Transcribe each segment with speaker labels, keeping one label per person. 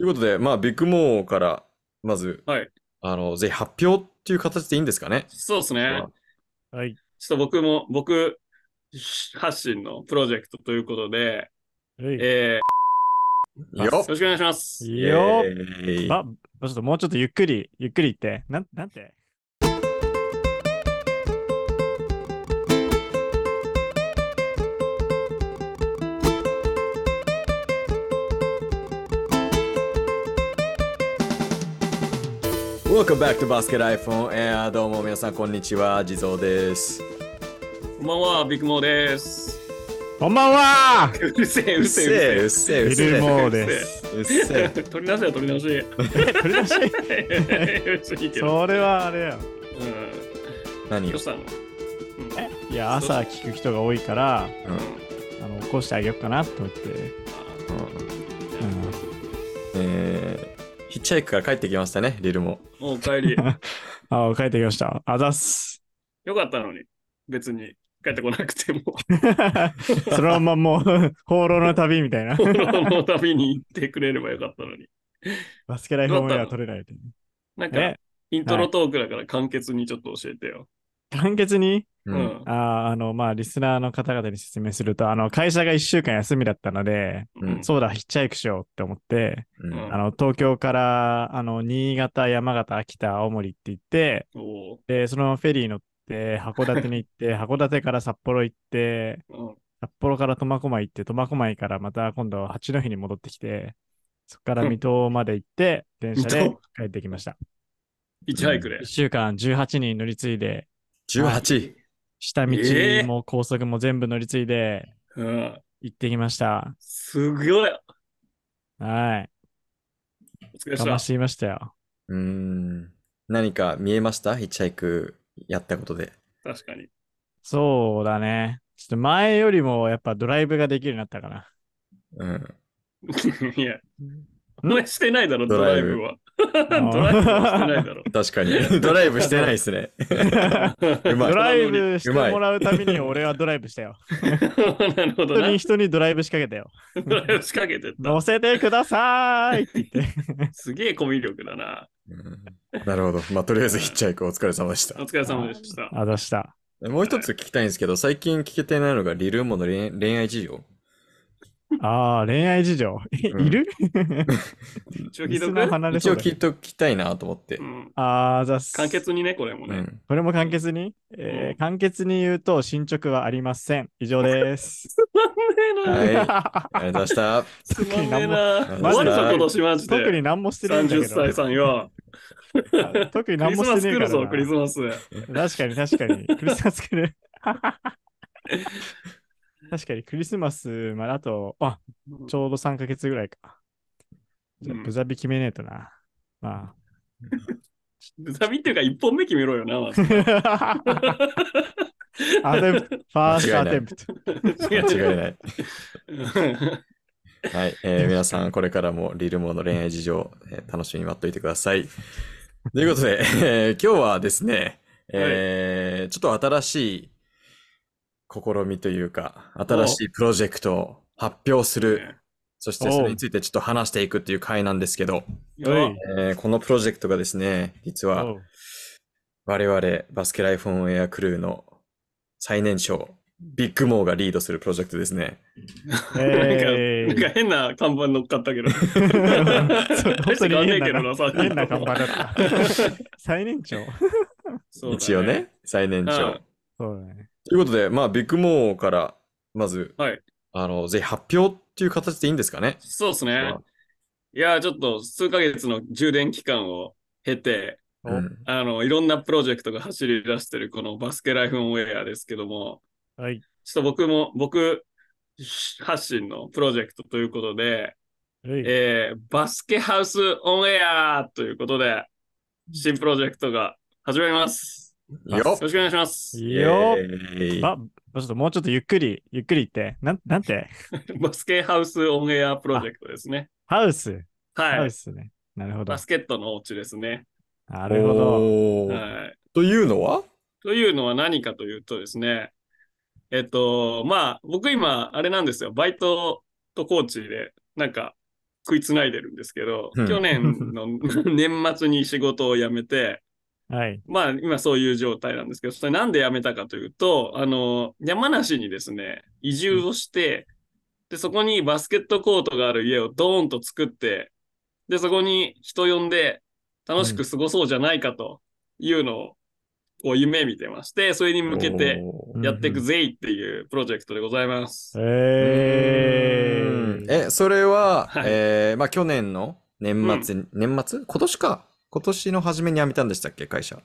Speaker 1: ということで、まあ、ビッグモーから、まず、
Speaker 2: はい。
Speaker 1: あの、ぜひ発表っていう形でいいんですかね？
Speaker 2: そうですね。
Speaker 3: はい。
Speaker 2: ちょっと僕も、僕発信のプロジェクトということで、
Speaker 3: はい。
Speaker 2: えー、
Speaker 1: よ
Speaker 2: よろしくお願いします。
Speaker 3: よ
Speaker 1: イエーイ
Speaker 3: ば、ちょっともうちょっとゆっくり、ゆっくり言って。なん、なんて？
Speaker 1: Welcome back to Basket iPhone Air どうも皆さんこんにちは、地蔵です。
Speaker 2: こんばんは、ビッグモーです。
Speaker 3: こんばんは
Speaker 2: うるせえ、うるせえ、う
Speaker 1: う
Speaker 2: る
Speaker 1: っせえ、うっ
Speaker 3: ビ
Speaker 1: せえ。
Speaker 3: ルモー
Speaker 1: う
Speaker 3: です。
Speaker 1: っせえ。
Speaker 2: 取り直しや、取り直し。
Speaker 3: え、取り出し？それはあれや。
Speaker 2: うん。
Speaker 1: 何？よ
Speaker 2: どうしたの
Speaker 3: いや、朝聞く人が多いから、
Speaker 1: うん
Speaker 3: あの、起こしてあげようかなと思って。うん。
Speaker 1: えーヒッチハイクから帰ってきましたね、リルも。
Speaker 2: もう帰り。
Speaker 3: あ、帰ってきました。あざっす。
Speaker 2: よかったのに。別に帰ってこなくても。
Speaker 3: そのままもう、放浪の旅みたいな。
Speaker 2: この旅に行ってくれればよかったのに。
Speaker 3: バスケライフオンエア取れないと。
Speaker 2: なんか
Speaker 3: え、、
Speaker 2: イントロトークだから簡潔にちょっと教えてよ。
Speaker 3: 簡潔に？
Speaker 1: う。
Speaker 2: うんん。
Speaker 3: あーあの、まあ、リスナーの方々に説明すると、あの、会社が1週間休みだったので、
Speaker 1: うん
Speaker 3: そうだ、ヒッチハイクしようって思って、
Speaker 1: うん
Speaker 2: うん
Speaker 3: あの、東京から、あの、新潟、山形、秋田、青森って行って、で、そのフェリー乗って、函館に行って、函館から札幌行って、
Speaker 2: うん
Speaker 3: 札幌から苫小牧行って、苫小牧からまた今度八戸に戻ってきて、そこから水戸まで行って、電車で帰ってきました。
Speaker 2: ヒッチハイクで
Speaker 3: 1。週間18人乗り継いで、
Speaker 1: 18。
Speaker 3: 下道
Speaker 2: えー
Speaker 3: も高速も全部乗り継いで
Speaker 2: うん。
Speaker 3: 行ってきました。
Speaker 2: すごい。
Speaker 3: はい。
Speaker 2: お疲れ様
Speaker 3: かましていましたよ。
Speaker 1: うーん。何か見えました？ヒッチハイクやったことで。
Speaker 2: 確かに。
Speaker 3: そうだね。ちょっと前よりもやっぱドライブができるようになったかな。
Speaker 1: うん。
Speaker 2: いや、お前してないだろ、ド
Speaker 1: ドライブ
Speaker 2: は。ドライブはしてないだろ。
Speaker 1: 確かに。ドライブしてないですね。
Speaker 3: ドライブしてもらうために俺はドライブしたよ。
Speaker 2: なるほどな
Speaker 3: 本当に。人にドライブ仕掛けたよ。
Speaker 2: ドライブ仕掛けて。
Speaker 3: 乗せてくださいって言って。
Speaker 2: すげえコミュ力だな。
Speaker 1: うんなるほど。まあ、とりあえずヒッチハイクお疲れ様でした
Speaker 2: お。疲れ様でした。
Speaker 3: あざした。
Speaker 1: もう一つ聞きたいんですけど、最近聞けてないのがリルモの恋恋愛事情。
Speaker 3: ああ、恋愛事情？え
Speaker 1: うん
Speaker 3: いる？
Speaker 2: 一応聞いとく？
Speaker 3: ナー離れ
Speaker 1: 一応
Speaker 3: そうだけど
Speaker 1: 聞いときたいなと思って
Speaker 2: う。ん
Speaker 3: ああ、あざっす。
Speaker 2: 簡潔にね、これもね。
Speaker 1: うん。
Speaker 3: これも簡潔に、えー簡潔に言うと進捗はありません。以上です。
Speaker 2: つまんねえな。
Speaker 1: はい。ありがとうございました。
Speaker 2: つまんねえな。終わるぞ、今年マジで。
Speaker 3: 特に何もしてないんだけ
Speaker 2: 30歳
Speaker 3: ど。
Speaker 2: さんよ。
Speaker 3: 特に
Speaker 2: クリスマ
Speaker 3: 何もして
Speaker 2: ス来るぞ、
Speaker 3: ねえからな
Speaker 2: クリスマス。
Speaker 3: 確かに確かに。クリスマス来る。確かにクリスマスまであと、あ、ちょうど3ヶ月ぐらいか。じゃあ
Speaker 2: うん
Speaker 3: ブザビ決めねえとな。ま
Speaker 2: ブザビっていうか、一本目決めろよな、まず。
Speaker 3: あ。Attempt, first attempt。
Speaker 1: 間違いない。はい、えー皆さん、これからもリルモの恋愛事情、えー楽しみに待っといてください。ということで、えー今日はですね、えーちょっと新しい試みというか、新しいプロジェクトを発表する、そしてそれについてちょっと話していくっていう回なんですけど、えーこのプロジェクトがですね、実は我々バスケライフォンエアクルーの最年少、ビッグモーがリードするプロジェクトですね。
Speaker 3: え
Speaker 2: なんか、なんか変な看板乗っかったけど。
Speaker 3: 本当に
Speaker 2: 変
Speaker 3: 変な変な看板だった。最年長？
Speaker 2: そうだね
Speaker 1: 一応ね、最年長。
Speaker 2: うん
Speaker 3: そうだね。
Speaker 1: ということで、まあ、ビッグモーから、まず、
Speaker 2: はい。
Speaker 1: あの、ぜひ発表っていう形でいいんですかね？
Speaker 2: そうですね。いや、ちょっと数ヶ月の充電期間を経て、
Speaker 3: お
Speaker 1: うん。
Speaker 2: あの、いろんなプロジェクトが走り出してるこのバスケライフオンエアですけども、
Speaker 3: はい。
Speaker 2: ちょっと僕も、僕発信のプロジェクトということで、
Speaker 3: はい
Speaker 2: えーバスケハウスオンエアということで、新プロジェクトが始まります。
Speaker 1: よ
Speaker 2: よろしくお願いします。
Speaker 3: よ
Speaker 1: イエーイ
Speaker 3: ば、ちょっともうちょっとゆっくり、ゆっくり言って。なん、なんて？
Speaker 2: バスケハウスオンエアプロジェクトですね。
Speaker 3: ハウス。ハ
Speaker 2: はい。
Speaker 3: ウスね。なるほど
Speaker 2: バ。スケットのお家ですね。
Speaker 3: なるほど。
Speaker 2: はい。
Speaker 1: というのは？
Speaker 2: というのは何かというとですね、えっと、まあ、僕今、あれなんですよ。バイトとコーチで、なんか、食いつないでるんですけど、
Speaker 1: うん
Speaker 2: 去年の 年末に仕事を辞めて、
Speaker 3: はい。
Speaker 2: まあ今そういう状態なんですけど、それなんで辞めたかというと、あの、山梨にですね、移住をして、で、そこにバスケットコートがある家をドーンと作って、で、そこに人呼んで楽しく過ごそうじゃないかというのを、夢見てまして、それに向けてやっていくぜいっていうプロジェクトでございます。
Speaker 3: え
Speaker 1: うん
Speaker 3: ー。
Speaker 1: え、それは、
Speaker 2: はい
Speaker 1: えーまあ去年の年末に、年末？今年か。今年の初めに辞めたんでしたっけ、会社。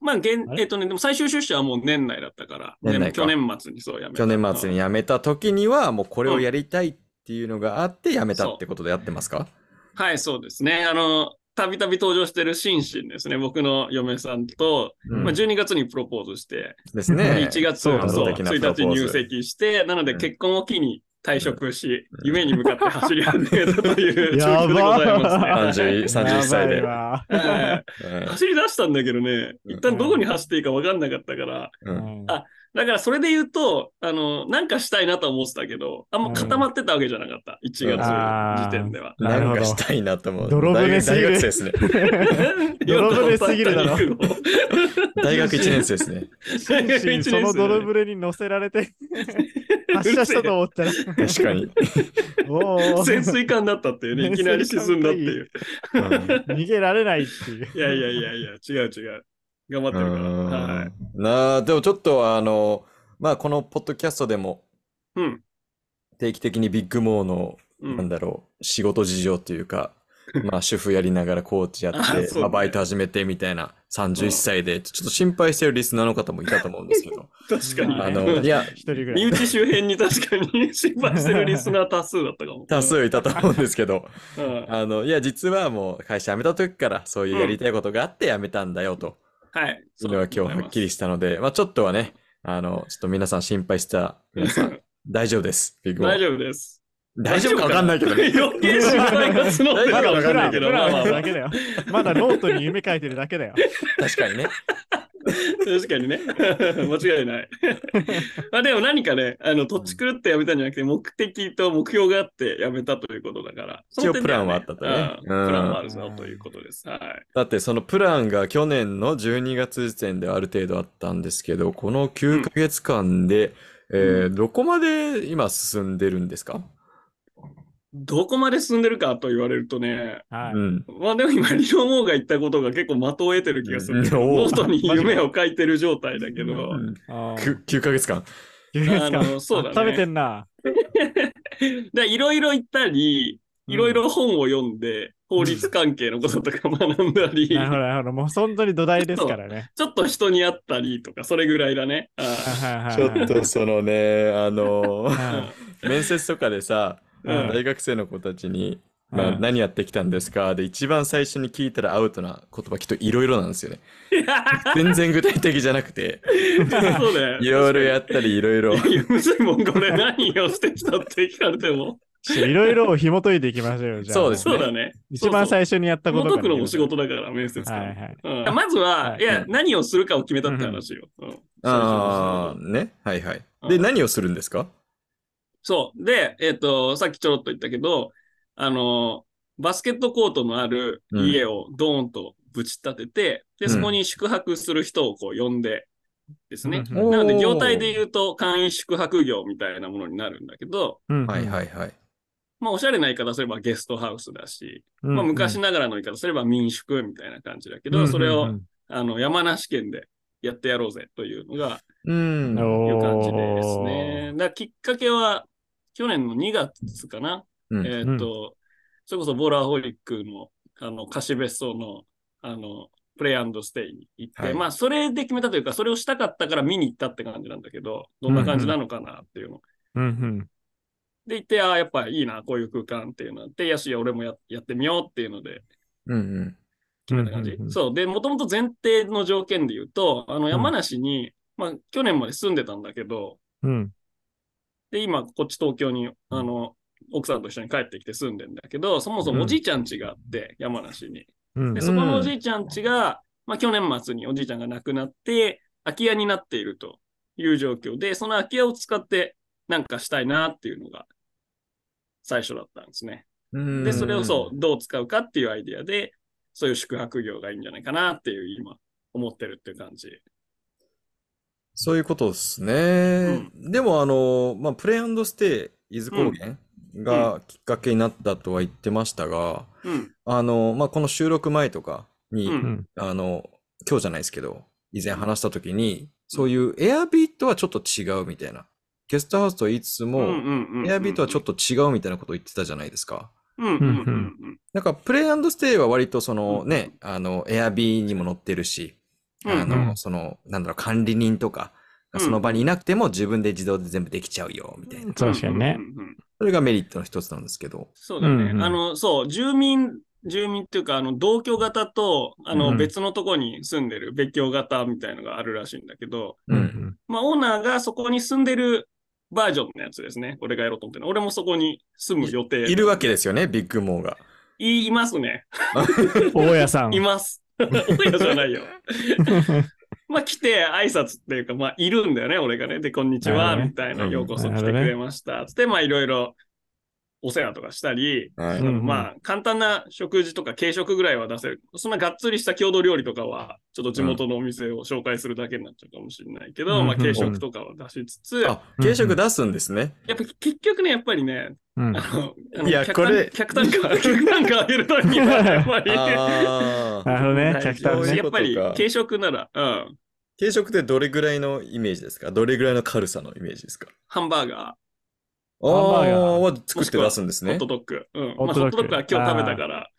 Speaker 2: まあ、現
Speaker 3: あれ？
Speaker 2: えっとね、でも最終出社はもう年内だったから、
Speaker 1: 年内か
Speaker 2: 去年末にそうやめた。
Speaker 1: 去年末に辞めた時には、もうこれを
Speaker 2: うん
Speaker 1: やりたいっていうのがあって辞めたってことでやってますか？
Speaker 2: はい、そうですね。あの、たびたび登場してるシンシンですね。僕の嫁さんと、
Speaker 1: うん
Speaker 2: まあ、12月にプロポーズして、
Speaker 1: ですね。
Speaker 2: 1月
Speaker 3: そう
Speaker 2: そう
Speaker 1: 感動的なプロ
Speaker 2: 1日入籍して、なので
Speaker 1: うん
Speaker 2: 結婚を機に退職し、
Speaker 1: うん。
Speaker 2: 夢に向かって走り始めたという状況でございますね。
Speaker 1: 30 31歳で。
Speaker 2: 走り出したんだけどね、一旦どこに走っていいか分かんなかったから、
Speaker 1: うん。
Speaker 2: あだからそれで言うと、あの、なんかしたいなとは思ってたけど、あんま固まってたわけじゃなかった。1月時点では。
Speaker 3: な
Speaker 1: んかしたいなと思う。
Speaker 3: 泥船すぎる
Speaker 1: 大学生ですね。
Speaker 3: 泥船すぎるだろ
Speaker 1: 大学1年生ですね。
Speaker 2: 大学一年生
Speaker 3: その泥船に乗せられて 発射したと思ったら。
Speaker 1: 確かに。
Speaker 2: 潜水艦だったっていうね、いきなり沈んだっていう。
Speaker 1: うん
Speaker 3: 逃げられないっていう。
Speaker 2: いやいやいやいや、違う違う。頑張ってるから。はい。
Speaker 1: なあ、でもちょっとあの、まあこのポッドキャストでも
Speaker 2: うん。
Speaker 1: 定期的にビッグモーの、
Speaker 2: うん
Speaker 1: なんだろう、仕事事情っていうか、まあ主婦やりながらコーチやって、まあバイト始めてみたいな31歳で、ちょっと心配してるリスナーの方もいたと思うんですけど、
Speaker 2: 確かに、
Speaker 1: あの、いや。
Speaker 2: 身内周辺に確かに心配してるリスナー多数だったかも。
Speaker 1: 多数いたと思うんですけど、
Speaker 2: うん。
Speaker 1: あの、いや、実はもう会社辞めた時からそういうやりたいことがあって辞めたんだよと、
Speaker 2: はい。
Speaker 1: それは今日はっきりしたので、まあちょっとはね、あの、ちょっと皆さん心配した皆さん、大丈夫です。ビッグ
Speaker 2: 大丈夫です。
Speaker 1: 大丈夫かわ かんないけどね。
Speaker 2: 余計心配が募ってるかもしれないけど、
Speaker 3: プラン
Speaker 2: まあまあまあ
Speaker 3: だけだよ。まだノートに夢書いてるだけだよ。
Speaker 1: 確かにね。
Speaker 2: 確かにね。間違いない。まあでも何かね、あの、とち狂ってやめたんじゃなくて、目的と目標があってやめたということだから。
Speaker 1: 一応プランはあったとねうん
Speaker 2: うんプランはあるぞということです。はい。
Speaker 1: だってそのプランが去年の12月時点である程度あったんですけど、この9ヶ月間で、えーどこまで今進んでるんですか？
Speaker 2: どこまで進んでるかと言われるとね、
Speaker 3: はい。
Speaker 1: うん。
Speaker 2: まあでも今、リオモーが言ったことが結構的を得てる気がする。
Speaker 1: うん
Speaker 2: ノートに夢を書いてる状態だけど、
Speaker 3: あー
Speaker 1: く9ヶ月間。
Speaker 3: 九ヶ月間
Speaker 2: あのそうだね
Speaker 3: 食べてんな。
Speaker 2: でいろいろ言ったり、いろいろ本を読んで、法律関係のこととか学んだり、
Speaker 3: なるほど、なるほど。もう本当に土台ですからね。
Speaker 2: ちょっと人に会ったりとか、それぐらいだね。
Speaker 1: ちょっとそのね、あの
Speaker 3: は
Speaker 1: 面接とかでさ、
Speaker 2: うん
Speaker 1: 大学生の子たちに、まあ、
Speaker 3: うん
Speaker 1: 何やってきたんですか？で、一番最初に聞いたらアウトな言葉きっといろいろなんですよね。全然具体的じゃなくて、
Speaker 2: そうだよ。
Speaker 1: いろいろやったりいろいろ。
Speaker 2: いやむずいもん、これ何をしてきたって聞かれても。
Speaker 3: い。いろいろを紐解いていきましょうよ。じゃあ
Speaker 1: そうです
Speaker 2: そうだね。
Speaker 3: 一番最初にやったこと
Speaker 2: 元
Speaker 3: から
Speaker 2: くのも仕事だから、面接官。
Speaker 3: はいはい。
Speaker 2: うんまずは、
Speaker 3: はい
Speaker 2: いや、
Speaker 1: うん
Speaker 2: 何をするかを決めたって話よ。うん
Speaker 1: ああ、ね。はいはい。で、
Speaker 2: うん
Speaker 1: 何をするんですか？
Speaker 2: そう。で、えっ、と、さっきちょろっと言ったけど、あの、バスケットコートのある家をドーンとぶち立てて、で、そこに宿泊する人をこう呼んでですね。
Speaker 3: うん
Speaker 2: なので、業態で言うと簡易宿泊業みたいなものになるんだけど、
Speaker 3: うん
Speaker 1: はいはいはい。
Speaker 2: まあ、おしゃれな言い方すればゲストハウスだし、
Speaker 3: うん
Speaker 2: まあ、昔ながらの言い方すれば民宿みたいな感じだけど、
Speaker 3: うん
Speaker 2: それを、
Speaker 3: うん
Speaker 2: あの、山梨県でやってやろうぜというのが、
Speaker 1: うん。
Speaker 3: お
Speaker 2: いう感じですね。だからきっかけは、去年の2月かな。
Speaker 1: うん
Speaker 2: えーっと、それこそボーラーホリックの、あの、貸し別荘の、あの、プレイステイに行って、
Speaker 1: はい
Speaker 2: まあ、それで決めたというか、それをしたかったから見に行ったって感じなんだけど、どんな感じなのかなっていうの。
Speaker 3: うんうん
Speaker 2: で、行って、ああ、やっぱいいな、こういう空間っていうのあって、よし、俺もややってみようっていうので
Speaker 1: うんうん。
Speaker 2: 決めた感じ。
Speaker 3: うんうんうん
Speaker 2: そう。で、もともと前提の条件で言うと、あの、山梨に、まあ、去年まで住んでたんだけど、
Speaker 3: うん
Speaker 2: で、今、こっち東京に、あの、奥さんと一緒に帰ってきて住んでんだけど、そもそもおじいちゃん家があって、山梨に。
Speaker 3: うん
Speaker 2: で、そこのおじいちゃん家が、まあ、去年末におじいちゃんが亡くなって、空き家になっているという状況で、その空き家を使ってなんかしたいなっていうのが最初だったんですね。
Speaker 1: うん
Speaker 2: で、それをそう、どう使うかっていうアイディアで、そういう宿泊業がいいんじゃないかなっていう今、思ってるっていう感じ。
Speaker 1: そういうことですね。でも、あの、まあ、プレイステイ、伊豆高原がきっかけになったとは言ってましたが、
Speaker 2: うん。
Speaker 1: あの、まあ、この収録前とかに。あの、今日じゃないですけど、以前話した時に、そういうエアビートはちょっと違うみたいな。ゲストハウスと言いつつも、エアビートはちょっ
Speaker 2: と、
Speaker 1: と違うみたいなことを言ってたじゃないですか。
Speaker 2: うんうんうん
Speaker 1: なんか、プレイステイは割とそのね、あの、エアビーにも載ってるし、
Speaker 2: うん。
Speaker 1: あ
Speaker 3: うん
Speaker 1: の、その、なんだろう、管理人とかがその場にいなくても自分で自動で全部できちゃうよ、みたいな。
Speaker 3: 確かにね
Speaker 2: うんうんうん
Speaker 1: それがメリットの一つなんですけど。
Speaker 2: そうだね。
Speaker 3: うんうん
Speaker 2: あの、そう、住民、住民っていうか、あの、同居型と、あの、
Speaker 3: うん
Speaker 2: 別のとこに住んでる別居型みたいのがあるらしいんだけど、
Speaker 3: うんうん。
Speaker 2: まあ、オーナーがそこに住んでるバージョンのやつですね。俺がやろうと思ってるの。俺もそこに住む予定。
Speaker 1: いるわけですよね、ビッグモーが。
Speaker 2: いいますね。
Speaker 3: 大家さん。
Speaker 2: います。大家じゃないよ。まあ来て挨拶っていうか、まあいるんだよね、俺がね。で、こんにちは、みたいな、
Speaker 1: うん
Speaker 2: ようこそ来てくれました。つって、まあいろいろお世話とかしたり、
Speaker 1: はい。
Speaker 3: うんうん
Speaker 2: まあ簡単な食事とか軽食ぐらいは出せる。そんながっつりした郷土料理とかは、ちょっと地元のお店を紹介するだけになっちゃうかもしれないけど、
Speaker 3: うん
Speaker 2: まあ軽食とかは出しつつ、や
Speaker 1: あ、軽食出すんですね。
Speaker 2: っぱ結局ね、やっぱりね、
Speaker 3: うん
Speaker 2: あの、
Speaker 1: いや
Speaker 2: 客単
Speaker 1: これ
Speaker 2: 客単価、客単価上げるためには、やっぱり。
Speaker 3: なるほどね。
Speaker 2: 大
Speaker 3: 客
Speaker 2: 事
Speaker 3: 単ね
Speaker 2: や。っぱり軽食なら、うん。
Speaker 1: 軽食ってどれぐらいのイメージですか？どれぐらいの軽さのイメージですか？
Speaker 2: ハンバーガ
Speaker 1: あ
Speaker 3: ンバーガー
Speaker 1: あは作って出すんです
Speaker 2: ー、ホッ
Speaker 1: ね
Speaker 2: ト。ドッグ。うん。
Speaker 3: ホットドッグ
Speaker 2: まあ、ホットドッグは今日食べたから、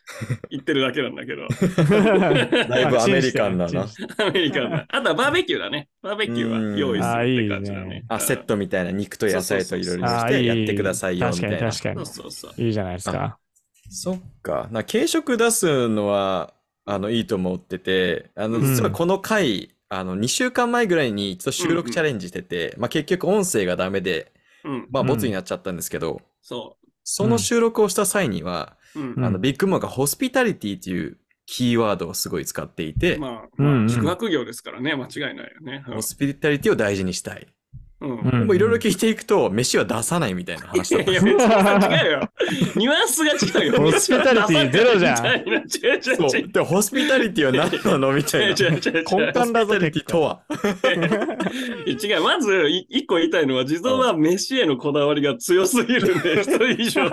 Speaker 2: 言ってるだけなんだけど。
Speaker 1: だいぶアメリカンだな
Speaker 2: アメリカンだ。あとはバーベキューだね。バーベキューは用意するって感じだね。
Speaker 1: あ、セットみたいな肉と野菜といろいろしてやってくださいよ、み
Speaker 3: 確かに
Speaker 1: たいな。
Speaker 2: そう
Speaker 3: 確かに。
Speaker 2: そうそう。
Speaker 3: いいじゃないですか。
Speaker 1: そっか。な軽食出すのは、あの、いいと思ってて、あの、
Speaker 3: うん
Speaker 1: 実はこの回、あの、2週間前ぐらいに一度収録チャレンジしてて、まあ結局音声がダメで、
Speaker 2: うん。
Speaker 1: まあ、
Speaker 3: うん
Speaker 1: ボツになっちゃったんですけど、
Speaker 2: そ
Speaker 1: その収録をした際には、あの、ビッグモーがホスピタリティというキーワードをすごい使っていて、
Speaker 2: まあ、まあ、宿泊業ですからね、間違いないよね。
Speaker 1: ホスピタリティを大事にしたい。
Speaker 2: うん。
Speaker 3: う
Speaker 1: いろいろ聞いていくと、飯は出さないみたいな話だった
Speaker 2: いや、別に違うよ。ニュアンスが違うよ。
Speaker 3: ホスピタリティゼロじゃん
Speaker 2: 違う違う違う。
Speaker 1: で、ホスピタリティは何なのみたいな。
Speaker 2: 違う違う違う違う
Speaker 3: 根幹だぞ、
Speaker 1: ホスピタリティとは。
Speaker 2: 違う、まず、い一個言いたいのは、地蔵は飯へのこだわりが強すぎるんで、一人以上に。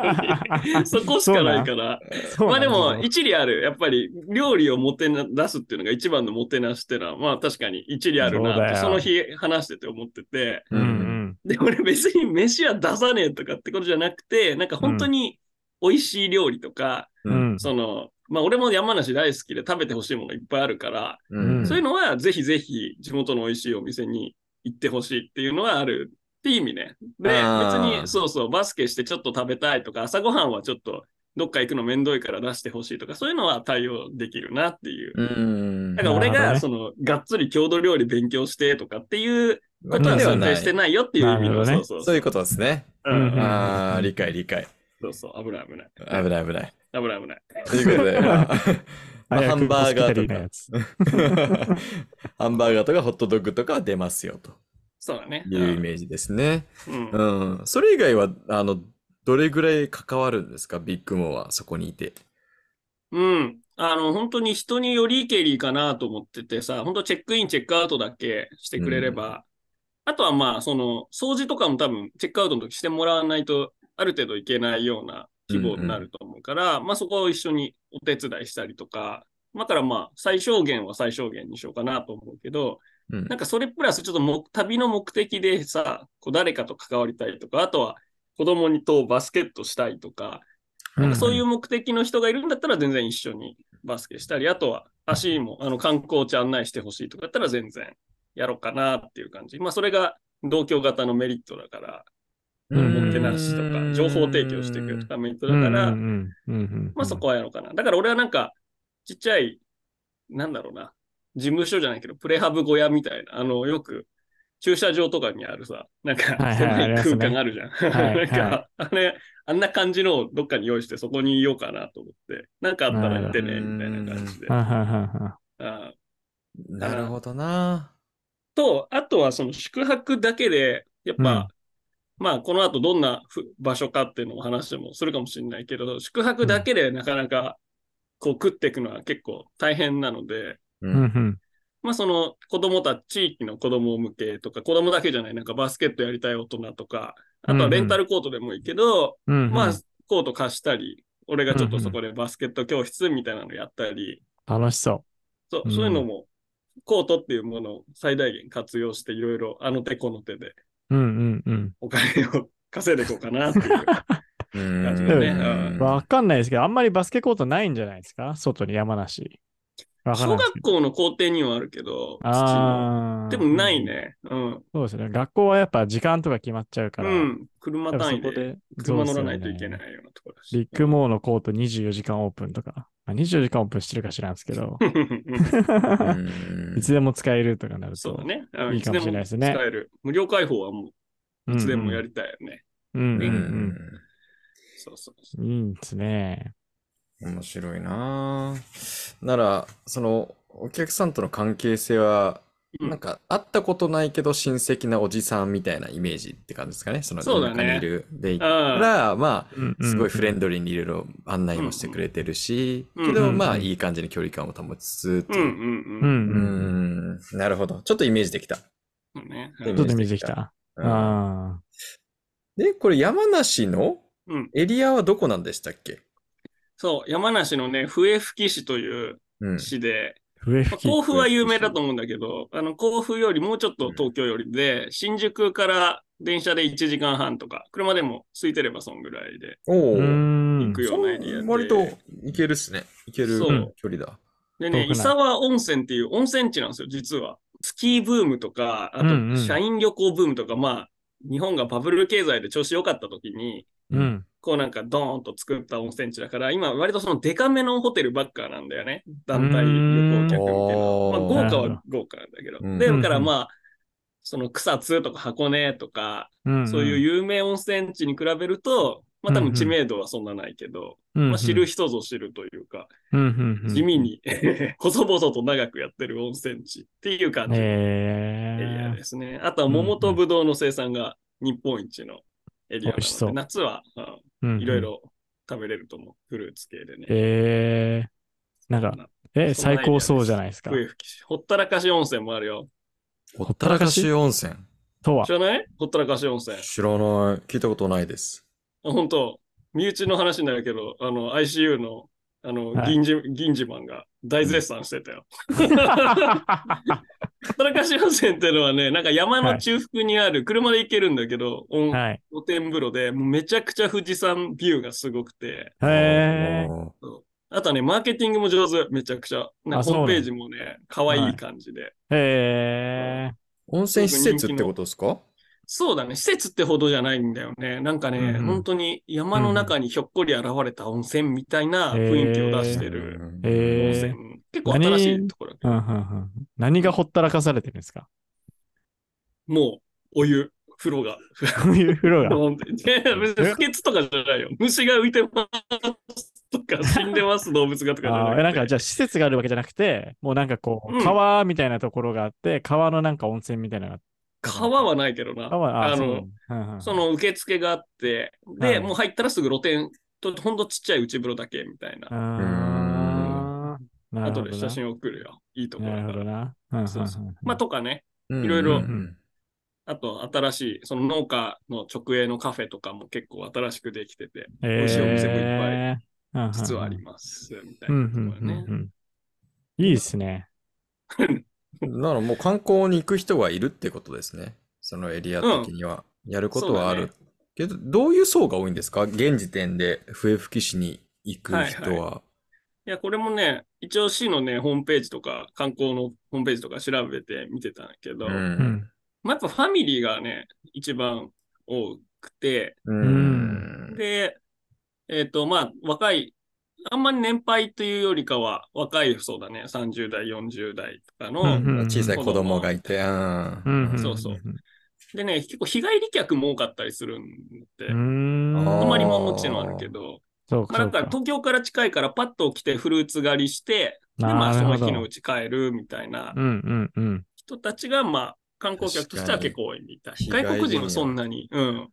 Speaker 2: そこしかないから。まあでも、一理ある。やっぱり、料理をもてな出すっていうのが一番のもてなしっていうのは、まあ確かに一理あるなと、その日話してて思ってて。
Speaker 3: うんうん。
Speaker 2: で、俺別に飯は出さねえとかってことじゃなくて、なんか本当に美味しい料理とか、
Speaker 1: う。
Speaker 3: うんん。
Speaker 2: その、まあ俺も山梨大好きで食べてほしいものいっぱいあるから、
Speaker 1: うん
Speaker 2: そういうのはぜひぜひ地元の美味しいお店に行ってほしいっていうのはあるっていう意味ね。で、別にそうそう、バスケしてちょっと食べたいとか、朝ごはんはちょっとどっか行くのめんどいから出してほしいとか、そういうのは対応できるなっていう。
Speaker 1: うん。
Speaker 2: だから俺が、その、がっつり郷土料理勉強してとかっていう
Speaker 1: わ
Speaker 2: ことは。想定してないよっていう意味の、そうそう
Speaker 1: そういうことですね。
Speaker 2: うん
Speaker 3: うん
Speaker 1: ああ、理解理解。
Speaker 2: そうそう、危ない危ない。
Speaker 1: 危ない危ない。
Speaker 2: 危ない危ない。
Speaker 1: ということで、まあ ハンバーガー
Speaker 3: つ
Speaker 1: とか、ハンバーガーとかホットドッグとかは出ますよと
Speaker 2: そうだね。
Speaker 1: いうイメージですね。
Speaker 2: うん。
Speaker 1: うん。それ以外は、あの、どれぐらい関わるんですか？ビッグモーはそこにいて。
Speaker 2: うん。あの、本当に人によりけりかなと思っててさ、本当チェックイン、チェックアウトだけしてくれれば、あとはまあ、その、掃除とかも多分、チェックアウトの時してもらわないと、ある程度いけないような規模になると思うから、まあそこを一緒にお手伝いしたりとか、だからまあ、最小限は最小限にしようかなと思うけど、
Speaker 1: うん。
Speaker 2: なんかそれプラスちょっとも旅の目的でさ、こう誰かと関わりたいとか、あとは子供にとバスケットしたいとか、なんかそういう目的の人がいるん。だったら全然一緒にバスケしたり、あとは足もあの観光地案内してほしいとかだったら全然やろうかなっていう感じ。まあそれが同居型のメリットだから、
Speaker 3: うん
Speaker 2: もてなしとか、情報提供していくとかメリットだから、まあそこはやろうかな。だから俺はなんか、ちっちゃい、なんだろうな、事務所じゃないけど、プレハブ小屋みたいな、あの、よく、駐車場とかにあるさ、なんか狭い空間があるじゃん。
Speaker 3: はい
Speaker 2: なんか、
Speaker 3: は
Speaker 2: あれ、あんな感じのをどっかに用意してそこにいようかなと思って、なんかあったら言ってね、
Speaker 1: うん
Speaker 2: みたいな感じで。
Speaker 1: なるほどな。
Speaker 2: と、あとはその宿泊だけで、やっぱ、
Speaker 3: うん。
Speaker 2: まあ、この後どんなふ場所かっていうのを話もするかもしれないけど、宿泊だけでなかなかこう食っていくのは結構大変なので、
Speaker 1: う
Speaker 3: うんん。
Speaker 2: まあその子供たち、地域の子供向けとか、子供だけじゃない、なんかバスケットやりたい大人とか、あとはレンタルコートでもいいけど、
Speaker 3: うん。うん。うん
Speaker 2: まあコート貸したり、俺がちょっとそこでバスケット教室みたいなのやったり、
Speaker 3: 楽しそ
Speaker 2: そう
Speaker 3: うん。
Speaker 2: そういうのも、コートっていうものを最大限活用して、いろいろあの手この手で
Speaker 3: う。うんうんうん。
Speaker 2: お金を稼いでいこうかなっていう。
Speaker 1: うん
Speaker 2: 感じ
Speaker 3: だね
Speaker 2: うん
Speaker 3: わかんないですけど、あんまりバスケコートないんじゃないですか？外に山梨。
Speaker 2: 小。学校の校庭にはあるけど、
Speaker 3: ああ。
Speaker 2: でもない。ね。うん。
Speaker 3: そうですね。学校はやっぱ時間とか決まっちゃうから。
Speaker 2: うん。車単位で
Speaker 3: で
Speaker 2: 車乗らないといけないようなところだし。
Speaker 3: ビッグモーのコート24時間オープンとか。まあ、24時間オープンしてるか知らんすけど。
Speaker 1: うん
Speaker 3: いつでも使えるとかなると。
Speaker 2: そうだね。うん
Speaker 3: いいかもしれないですね
Speaker 2: 使える。無料開放はもういつでもやりたいよね。
Speaker 3: うんうん。うん
Speaker 1: う
Speaker 3: うん
Speaker 1: ん
Speaker 2: そうそうそう。
Speaker 3: うん。いいですね。
Speaker 1: 面白いなぁなら、その、お客さんとの関係性は、
Speaker 2: うん
Speaker 1: なんか、会ったことないけど親戚なおじさんみたいなイメージって感じですかね。その、
Speaker 2: そうだね
Speaker 1: にいる。で、行っ
Speaker 2: あ
Speaker 1: たら、まあ、すごいフレンドリーにいろいろ案内もしてくれてるし、
Speaker 2: うん
Speaker 1: けど、
Speaker 3: うん
Speaker 1: まあ、いい感じに距離感を保ちつつっていう。
Speaker 2: うんうん
Speaker 3: う
Speaker 2: うん。
Speaker 3: んうん。
Speaker 1: ん、なるほど。ちょっとイメージできた。
Speaker 2: そうね。
Speaker 1: で
Speaker 3: ちょっと見てきた。
Speaker 1: うん
Speaker 3: あ
Speaker 1: で、これ山梨の
Speaker 2: うん。
Speaker 1: エリアはどこなんでしたっけ？
Speaker 2: そう、山梨のね、笛吹市という
Speaker 1: うん。
Speaker 2: 市で、
Speaker 3: あ。笛
Speaker 2: まあ
Speaker 3: 吹き。
Speaker 2: 甲府は有名だと思うんだけど、あの、甲府よりもうちょっと東京よりで、新宿から電車で1時間半とか、車でも空いてればそんぐらいで
Speaker 1: お
Speaker 3: うー
Speaker 1: お。
Speaker 3: ん。
Speaker 2: 行くようなエリアで。
Speaker 1: 割と行けるっすね。行ける
Speaker 2: そう
Speaker 1: 距離だ。
Speaker 2: でね、
Speaker 3: 遠くない
Speaker 2: 伊沢温泉っていう温泉地なんですよ、実は。スキーブームとか、あ
Speaker 3: うんうん
Speaker 2: と社員旅行ブームとか、まあ、日本がバブル経済で調子良かった時に、
Speaker 3: うん。
Speaker 2: こうなんかドーンと作った温泉地だから、今割とそのデカめのホテルばっかなんだよね。団体旅行客向けの。まあ、
Speaker 1: うん
Speaker 2: 豪華は豪華なんだけど。
Speaker 1: うん
Speaker 2: で、だからまあ、その草津とか箱根とか、
Speaker 3: うん。
Speaker 2: そういう有名温泉地に比べると、まあ多分知名度はそんなないけど、
Speaker 3: うん、
Speaker 2: まあ知る人ぞ知るというか、
Speaker 3: うんうんうん。
Speaker 2: 地味に 細々と長くやってる温泉地っていう感じのエリア
Speaker 3: え
Speaker 2: ですね。あとは桃とぶどうの生産が日本一のエリアな
Speaker 3: 美味しそう
Speaker 2: ので、夏はうん
Speaker 3: ー。
Speaker 2: いろいろ食べれると思う。フルーツ系でね。
Speaker 3: えー。なんか、え、最高そうじゃないですか。
Speaker 2: ほったらかし温泉もあるよ。
Speaker 1: ほったらかし温泉？
Speaker 3: とは？
Speaker 2: 知。らない？ほったらかし温泉。
Speaker 1: 知らない。聞いたことないです。
Speaker 2: あ本当身内の話になるけど、あの、ICU の、あの、
Speaker 3: はい
Speaker 2: 銀次、銀次マンが大絶賛してたよ。ほったらかし温泉っていうのはね、なんか山の中腹にある、車で行けるんだけど、温
Speaker 3: はい。
Speaker 2: 露天風呂で、もうめちゃくちゃ富士山ビューがすごくて、
Speaker 3: へー。
Speaker 2: あとはね、マーケティングも上手、めちゃくちゃ。なんかホームページもね、可愛い感じで。
Speaker 3: へー。
Speaker 1: 温泉施設ってことですか？
Speaker 2: そうだね、施設ってほどじゃないんだよね。なんかね、
Speaker 3: うんうん
Speaker 2: 本当に山の中にひょっこり現れた温泉みたいな雰囲気を出してる温
Speaker 3: へ
Speaker 2: 泉。
Speaker 3: ー。
Speaker 2: 結構新しいところだけど
Speaker 3: うんうんうん何がほったらかされてるんですか？
Speaker 2: もうお湯、風呂が。
Speaker 3: 風呂が。
Speaker 2: 別に不潔とかじゃないよ。虫が浮いてますとか、死んでます動物がとかじゃ
Speaker 3: ああ、
Speaker 2: なくて。
Speaker 3: なんかじゃあ施設があるわけじゃなくて、もうなんかこう、
Speaker 2: うん
Speaker 3: 川みたいなところがあって、川のなんか温泉みたいなのが
Speaker 2: 川はないけどな。
Speaker 3: 川あ
Speaker 2: あの、
Speaker 3: そ
Speaker 2: の受付があって、で、
Speaker 3: はい
Speaker 2: もう入ったらすぐ露天と、ほんとちっちゃい内風呂だけみたいな。
Speaker 3: あーなるほどな。
Speaker 2: 後で写真送るよ。いいところ
Speaker 3: なる
Speaker 2: だから。
Speaker 3: ほどな。うんうんうん
Speaker 2: そうそうまあ、とかね。
Speaker 1: い
Speaker 2: いろいろ
Speaker 1: うん
Speaker 2: あと、新しい、その農家の直営のカフェとかも結構新しくできてて、
Speaker 3: えー
Speaker 2: 美味しいお店もいっぱい実はあります。みたいなところね。
Speaker 3: いいですね。
Speaker 1: ならもう観光に行く人がいるってことですね。そのエリア的には。やることはある。
Speaker 2: そうだ
Speaker 1: けど、どういう層が多いんですか？現時点で笛吹市に行く人は。
Speaker 2: はいいや、これもね、一応市のね、ホームページとか、観光のホームページとか調べて見てたんだけど、
Speaker 1: う。
Speaker 3: うんん。
Speaker 2: まあ、やっぱファミリーがね、一番多くて、
Speaker 1: うん。
Speaker 2: で、えっ、と、まあ、若い、あんまり年配というよりかは、若いそうだね、30代、40代とかの、
Speaker 3: うんうん
Speaker 1: 小さい子供がいて、
Speaker 2: そうそう。でね、結構日帰り客も多かったりするんで、泊まりももちろんあるけど、
Speaker 3: そうか。
Speaker 2: まあ、なんか
Speaker 3: そうか
Speaker 2: 東京から近いからパッと来てフルーツ狩りして、で、まあその日のうち帰るみたいな。人たちが、まあ観光客としては結構多いみたい。外国人はそんなに、うん。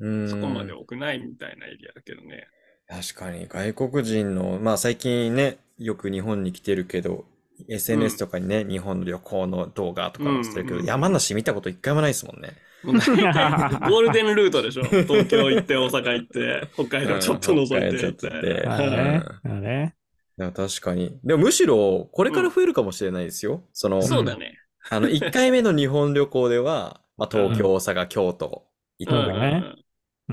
Speaker 1: うん。
Speaker 2: そこまで多くないみたいなエリアだけどね。
Speaker 1: 確かに外国人の、まあ最近ね、よく日本に来てるけど、SNS とかにね、日本の旅行の動画とか載せてるけど、
Speaker 2: うんうん
Speaker 1: 山梨見たこと一回もないですもんね。
Speaker 2: もう大体ゴールデンルートでしょ。東京行って、大阪行って、北海道ちょっと覗いて
Speaker 1: うん北海道ちょっと行って
Speaker 3: まあね。まあね。
Speaker 1: いや確かに。でもむしろ、これから増えるかもしれないですよ。その、
Speaker 2: そうだね。
Speaker 1: あの、1回目の日本旅行では、まあ、東京、大阪、京都行
Speaker 3: そう
Speaker 1: く。
Speaker 3: だね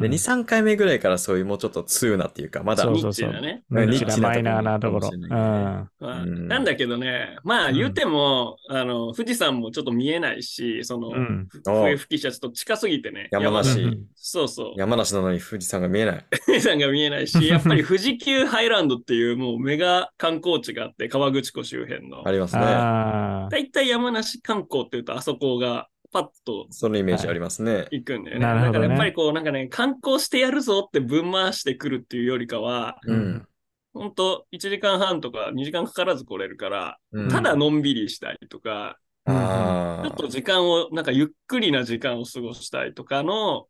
Speaker 1: で、2、3回目ぐらいからそういうもうちょっと通なっていうか、まだ、
Speaker 3: そう
Speaker 2: ニッチなね。
Speaker 3: うん
Speaker 1: ニッチな
Speaker 3: マイナーなところ。うん。
Speaker 1: なん
Speaker 2: だけどね、まあ
Speaker 3: うん
Speaker 2: 言うても、あの、富士山もちょっと見えないし、その、
Speaker 3: うん。
Speaker 2: 笛吹き車ちょっと近すぎてね。
Speaker 1: 山梨
Speaker 3: うん
Speaker 2: そうそう。
Speaker 1: 山梨なのに富士山が見えない。
Speaker 2: 富士山が見えないし、やっぱり富士急ハイランドっていうもうメガ観光地があって、川口湖周辺の
Speaker 1: あ。りますね。
Speaker 2: だいたい山梨観光っていうと、あそこがパッと
Speaker 1: そのイメージありますね。
Speaker 2: 行くんだよね。
Speaker 3: なるほどね
Speaker 2: だからやっぱりこう、なんかね、観光してやるぞってぶん回してくるっていうよりかは、
Speaker 1: うん。
Speaker 2: ほんと1時間半とか2時間かからず来れるから、
Speaker 1: うん
Speaker 2: ただのんびりしたいとか、
Speaker 1: あ
Speaker 2: ちょっと時間を、なんかゆっくりな時間を過ごしたいとかの。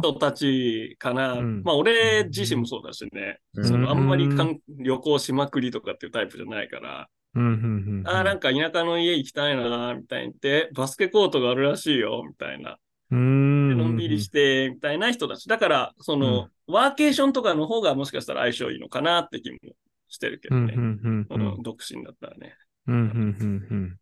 Speaker 2: 人たちかな。
Speaker 3: うん
Speaker 2: まあ俺自身もそうだしね、
Speaker 1: うん
Speaker 2: そのあんまり旅行しまくりとかっていうタイプじゃないから、
Speaker 3: うんうんうん。
Speaker 2: ああ、なんか田舎の家行きたいな、みたいに言って、バスケコートがあるらしいよ、みたいな。
Speaker 3: う
Speaker 2: で
Speaker 3: ん。
Speaker 2: のんびりして、みたいな人たち。だから、その、ワーケーションとかの方がもしかしたら相性いいのかなって気もしてるけ
Speaker 3: うんう
Speaker 2: どね。
Speaker 3: んうんうん。
Speaker 2: この独身だったらね。
Speaker 3: うんうんうんうん。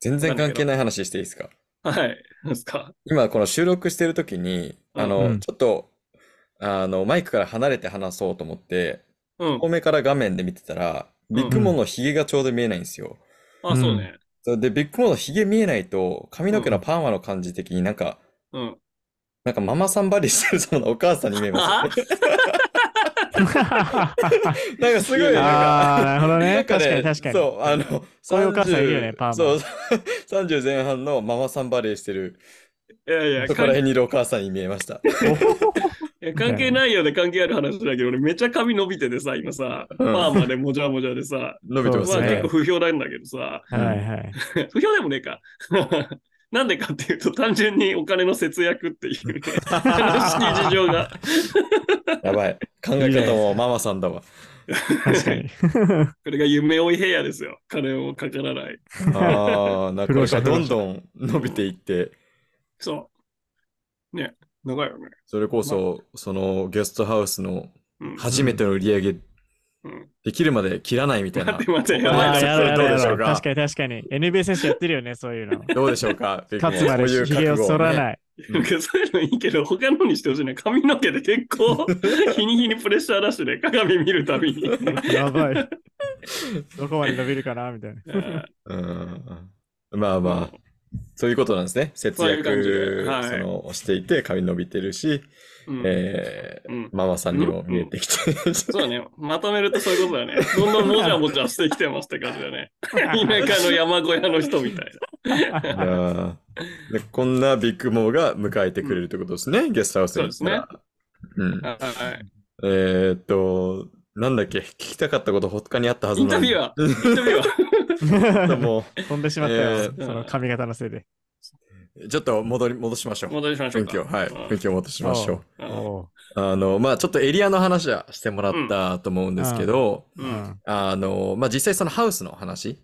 Speaker 1: 全然関係ない話していいですか？
Speaker 2: はい。なんですか？
Speaker 1: 今この収録してる時に、あの、
Speaker 3: うん
Speaker 1: ちょっと、あの、マイクから離れて話そうと思って、
Speaker 2: うん
Speaker 1: 遠。目から画面で見てたら、ビッグモンのヒゲがちょうど見えないんですよ。
Speaker 2: あ、そうね。
Speaker 1: それで、ビッグモンのヒゲ見えないと、髪の毛のパーマの感じ的になんか、
Speaker 2: うん。
Speaker 1: なんかママさんバリしてるそうなお母さんに見えます、ね。なんかすごい、なんか、
Speaker 3: ああ、なるほどね。
Speaker 1: なんか
Speaker 3: 確かに確かに。
Speaker 1: そう、あの、
Speaker 3: そういうお母さんいるよね
Speaker 1: 30
Speaker 3: パーマ
Speaker 1: そう、30前半のママさんバレーしてる、
Speaker 2: いやいや、
Speaker 1: そこら
Speaker 2: 関
Speaker 1: 辺にいるお母さんに見えました。
Speaker 2: いや関係ないよね、関係ある話だけど、俺めっちゃ髪伸びててさ、今さ、
Speaker 1: うん
Speaker 2: パーマでもじゃもじゃでさ、
Speaker 1: 伸びてます
Speaker 2: まあ結構。不評なんだけどさ、
Speaker 3: はいはい。
Speaker 2: 不評でもねえか。なんでかっていうと、単純にお金の節約っていうね、悲しい事情が。
Speaker 1: やばい。考え方もママさんだわ。
Speaker 3: 確かに。
Speaker 2: これが夢追い部屋ですよ。金をかからない。
Speaker 1: ああ、なんかこれからどん
Speaker 3: 不
Speaker 1: どん伸びていって、
Speaker 2: そう。ね、長いよね。
Speaker 1: それこそ、そのゲストハウスの
Speaker 2: うん。
Speaker 1: 初めての売り上げ
Speaker 2: うん
Speaker 1: できるまで切らないみたいな。
Speaker 2: 待って待って、や
Speaker 3: ああ、
Speaker 2: ばいな。
Speaker 3: やろうやろうやろう。
Speaker 1: どうでしょうか？
Speaker 3: 確かに確かに。NBA 選手やってるよね、そういうの。
Speaker 1: どうでしょうか？
Speaker 3: 勝つまでひげを剃らない。
Speaker 2: そういうのいいけど、他のにしてほしいね。髪の毛で結構、日に日にプレッシャー出してね、鏡見るたびに。
Speaker 3: やばい。どこまで伸びるかなみたいな。
Speaker 1: うんまあまあ、そういうことなんですね。節約、
Speaker 2: ではい
Speaker 1: その、していて髪伸びてるし、
Speaker 2: うん
Speaker 1: えー
Speaker 2: うん
Speaker 1: ママさんにも見えてきて、
Speaker 2: そうだね。まとめるとそういうことだね。どんどんもじゃもじゃしてきてますって感じだね。田舎の山小屋の人みたい
Speaker 1: いやーでこんなビッグモーが迎えてくれるってことですね、ゲストハウスに行ったら。うん
Speaker 2: な。はいはい。
Speaker 1: えーっと、なんだっけ、聞きたかったこと他にあったはず
Speaker 2: インタビュアー、インタビュアー。
Speaker 1: ー。も
Speaker 3: 飛んでしまったよ、
Speaker 1: え
Speaker 2: ー
Speaker 3: その髪型のせいで。
Speaker 1: う、ちょっと戻り、戻しましょう。
Speaker 2: 戻りましょう
Speaker 1: 囲気を、はい、
Speaker 2: うん
Speaker 1: 雰囲気を戻しましょう。
Speaker 2: うん
Speaker 3: おう
Speaker 1: あの、まあちょっとエリアの話はしてもらったと思うんですけど、
Speaker 2: う
Speaker 3: うんん。
Speaker 1: あの、まあ実際そのハウスの話、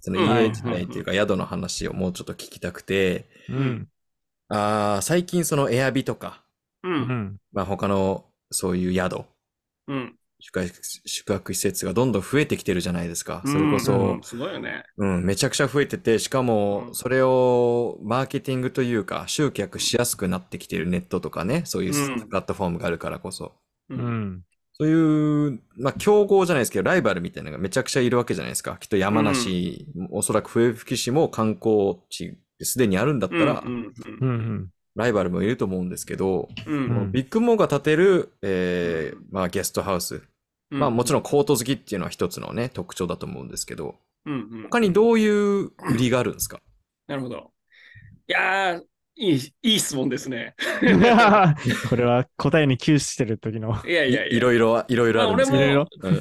Speaker 1: その
Speaker 2: うん
Speaker 1: 家自体っていうか宿の話をもうちょっと聞きたくて、
Speaker 3: うん。
Speaker 1: あー最近そのエアビとか、
Speaker 2: う。
Speaker 3: うんん。
Speaker 1: まあ他のそういう宿、
Speaker 2: うん。
Speaker 1: 宿泊宿泊施設がどんどん増えてきてるじゃないですか。それこ
Speaker 2: うん
Speaker 1: そ、
Speaker 2: すごいよね。
Speaker 1: うん、めちゃくちゃ増えてて、しかも
Speaker 2: うん
Speaker 1: それをマーケティングというか集客しやすくなってきてるネットとかね、そういう
Speaker 2: うん
Speaker 1: プラットフォームがあるからこそ。
Speaker 2: う。
Speaker 3: うんん。
Speaker 1: そういう、まあ、競合じゃないですけど、ライバルみたいなのがめちゃくちゃいるわけじゃないですか。きっと山梨、おそらく笛吹市も観光地ですでにあるんだったら、
Speaker 2: うん
Speaker 3: うん。うん。
Speaker 1: ライバルもいると思うんですけど、
Speaker 2: うん
Speaker 1: ビッグモーが建てる、えーまあ、ゲストハウス。
Speaker 2: うん
Speaker 1: まあ、もちろんコート好きっていうのは一つのね、特徴だと思うんですけど、
Speaker 2: うんうん
Speaker 1: 他にどういう売りがあるんですか？
Speaker 2: なるほど。いやー、いい、いい質問ですね。
Speaker 3: これは答えに窮してる時の。
Speaker 2: いやいやいや。
Speaker 1: いろいろ、いろいろあるんですけ
Speaker 2: まあ俺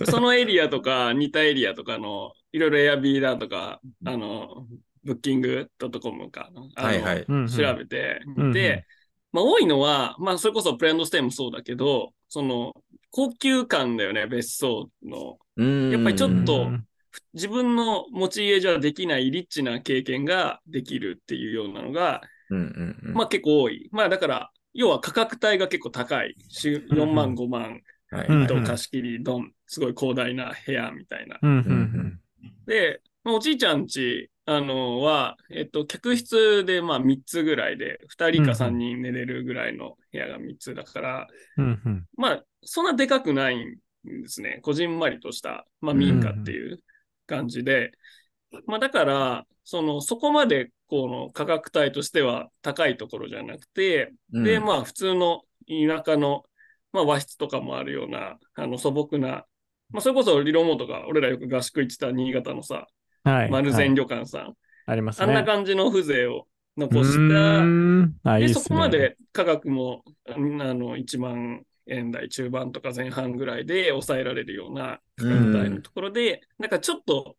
Speaker 1: ど。
Speaker 2: そのエリアとか、似たエリアとかの、いろいろエアビーだとか、あの、ブッキング .com か、あの
Speaker 1: はいはい。
Speaker 3: うんうん
Speaker 2: 調べて
Speaker 3: うん
Speaker 2: で、まあ多いのは、まあそれこそプレンドステイもそうだけど、その高級感だよね、別荘の。
Speaker 1: うん
Speaker 2: やっぱりちょっと
Speaker 3: うん
Speaker 2: 自分の持ち家じゃできないリッチな経験ができるっていうようなのが、
Speaker 1: うんうんうん。
Speaker 2: まあ結構多い。まあだから、要は価格帯が結構高い。し4万、5万
Speaker 1: はい
Speaker 3: うん
Speaker 2: と貸し切り、ドン、すごい広大な部屋みたいな。
Speaker 3: うんう
Speaker 1: うんん
Speaker 2: で、まあ、おじいちゃんち、あのは、えっと、客室でまあ3つぐらいで、2人か3人寝れるぐらいの部屋が3つだから、
Speaker 3: うんうん
Speaker 2: まあ、そんなでかくないんですね。こじんまりとした、まあ、民家っていう感じで。まあ、だから、その、そこまで、この価格帯としては高いところじゃなくて、
Speaker 1: うん。
Speaker 2: で、まあ、普通の田舎の、まあ、和室とかもあるような、あの、素朴な、まあ、それこそリロモートが、俺らよく合宿行ってた新潟のさ、
Speaker 3: はい。
Speaker 2: 丸善
Speaker 3: はい
Speaker 2: 旅館さん、
Speaker 3: ありますね。
Speaker 2: あんな感じの風情を残
Speaker 3: う
Speaker 2: した、
Speaker 3: ーんあ、いいね。
Speaker 2: そこまで価格も、うんあの、1万円台中盤とか前半ぐらいで抑えられるような価格帯のところで、なんかちょっと、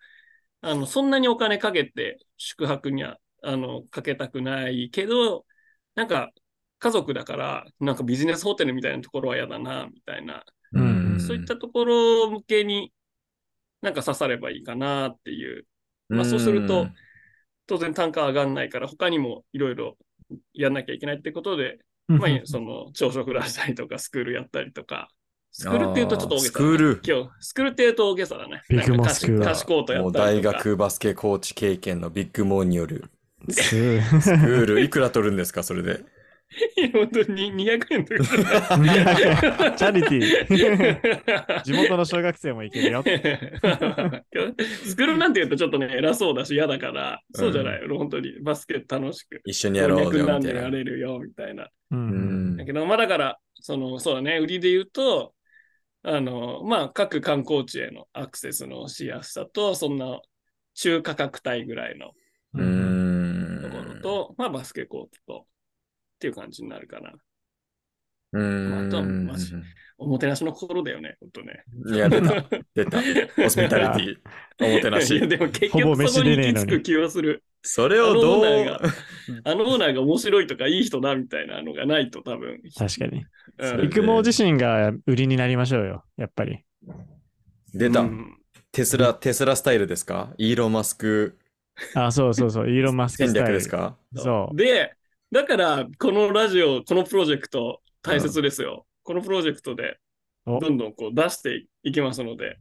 Speaker 2: あの、そんなにお金かけて宿泊には、あの、かけたくないけど、なんか家族だから、なんかビジネスホテルみたいなところは嫌だな、みたいな、
Speaker 3: うん。
Speaker 2: そういったところ向けになんか刺さればいいかなっていう。まあそうすると当然単価上がんないから、他にもいろいろやんなきゃいけないってことで、
Speaker 3: うん
Speaker 2: まあ、その朝食出したりとか、スクールやったりとか、スクールって言うとちょっと大げさだ、ね。
Speaker 1: スクール
Speaker 2: 今日、スクールって言うと大げさだね。
Speaker 3: ビッグモスクール
Speaker 2: 貸しコートやったりとか。
Speaker 1: 大学バスケコーチ経験のビッグモーによる
Speaker 3: す
Speaker 1: スクールいくら取るんですかそれで？
Speaker 2: いや本当に200円とか。
Speaker 3: チャリティー。地元の小学生も行けるよ。
Speaker 2: スクールなんて言うとちょっとね、偉そうだし嫌だから、そうじゃない。本当にバスケ楽しく。
Speaker 1: 一緒にやろうみたいな。
Speaker 2: なんでやれるよ、みたいな。
Speaker 3: う
Speaker 1: うんん
Speaker 2: だけど、まあだから、その、そうだね、売りで言うと、あの、まあ各観光地へのアクセスのしやすさと、そんな中価格帯ぐらいの。ところと、まあバスケコートと、っていう感じになるかな。
Speaker 1: うーん。
Speaker 2: まああとはまずおもてなしの心だよね、ほんとね。
Speaker 1: いや、出た。出た。ホスピタリティ。おもてな
Speaker 2: いや
Speaker 1: し。
Speaker 2: でも結
Speaker 3: ほぼ
Speaker 2: 局そこに行き着く気はする。
Speaker 1: それをどう？
Speaker 2: あのオーナーがあのオーナーが面白いとかいい人だみたいなのがないと多分。
Speaker 3: 確かに。
Speaker 2: うん
Speaker 3: ビッグモー自身が売りになりましょうよ。やっぱり。
Speaker 1: 出た
Speaker 2: う。ん
Speaker 1: テスラ、テスラスタイルですか？イーロン・マスク
Speaker 3: あ、そうそうそう。イーロン・マスク
Speaker 1: 戦
Speaker 3: スタイル。
Speaker 1: 略ですか？
Speaker 3: そう。
Speaker 2: で、だから、このラジオ、このプロジェクト、大切ですよ。このプロジェクトで、
Speaker 3: お
Speaker 2: どんどんこう出していきますので、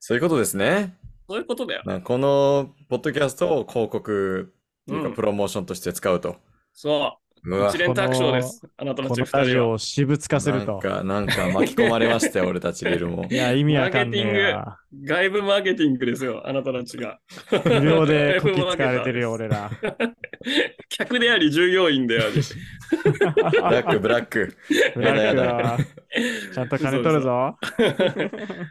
Speaker 1: そういうことですね。
Speaker 2: そういうことだよ。
Speaker 1: なこのポッドキャストを広告か
Speaker 2: うん
Speaker 1: プロモーションとして使うと。
Speaker 2: そう一連卓賞です。あなたたち
Speaker 3: このラジ
Speaker 2: 二人
Speaker 3: を私物化すると。
Speaker 1: なんか、なんか巻き込まれましたよ、俺たちリルも
Speaker 3: い。や、意味わかんねえわ。
Speaker 2: 外部マーケティングですよ、あなたたちが。
Speaker 3: 無料でこき使われてるよ、俺ら。
Speaker 2: 客であり、従業員であり。
Speaker 1: ブラック、ブラック。
Speaker 3: ブラック
Speaker 1: やだ
Speaker 3: ちゃんと金取るぞ。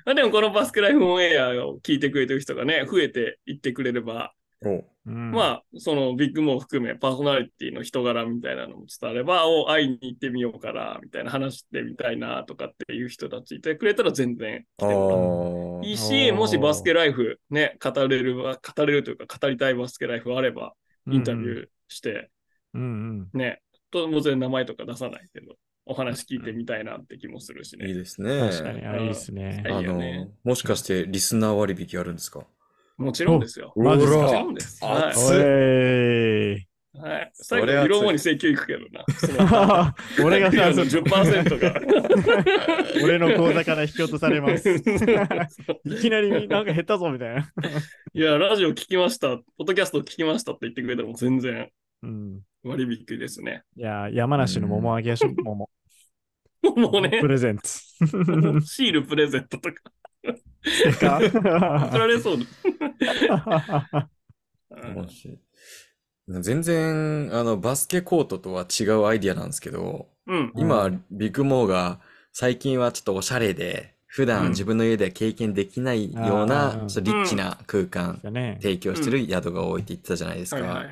Speaker 2: まあでもこのバスケライフオンエアを聞いてくれてる人がね、増えていってくれれば、
Speaker 1: お
Speaker 3: うん
Speaker 2: まあ、そのビッグモー含めパーソナリティの人柄みたいなのも伝われば、お、会いに行ってみようかな、みたいな話してみたいな、とかっていう人たちいてくれたら全然来てもらういいし、もしバスケライフね、語れるわ、語れるというか語りたいバスケライフあれば、インタビューして、
Speaker 3: うんうん。
Speaker 2: ね、と当然名前とか出さないけど、お話聞いてみたいなって気もするし
Speaker 1: いい
Speaker 2: ね。
Speaker 1: ですね。
Speaker 3: 確かに、あ、いいですね。
Speaker 2: いい
Speaker 1: あのもしかしてリスナー割引あるんですか？
Speaker 2: もちろんですよ。もちろんです。は
Speaker 3: い。
Speaker 2: い。はい、最後、
Speaker 1: それは
Speaker 2: 色もに請求いくけどな。
Speaker 3: 俺がさ、
Speaker 2: 10%が。
Speaker 3: 俺の口座から引き落とされます。いきなりなんか減ったぞみたいな。
Speaker 2: いや、ラジオ聞きました、ポッドキャスト聞きましたって言ってくれたらもう全然
Speaker 3: うん。
Speaker 2: 割引ですね。
Speaker 3: いや、山梨の桃あげやしょ、桃。
Speaker 2: もうね
Speaker 3: プ、レゼンツ。
Speaker 2: シールプレゼントとか、取
Speaker 3: ー
Speaker 2: られそうだ。
Speaker 1: もし全然、あの、バスケコートとは違うアイディアなんですけど、
Speaker 2: うん。
Speaker 1: 今、ビッグモーが最近はちょっとおしゃれで、普
Speaker 2: うん
Speaker 1: 段自分の家では経験できないような、
Speaker 3: あー
Speaker 1: ちょっとリッチな空間。提供してる宿が多いって言ってたじゃないですか。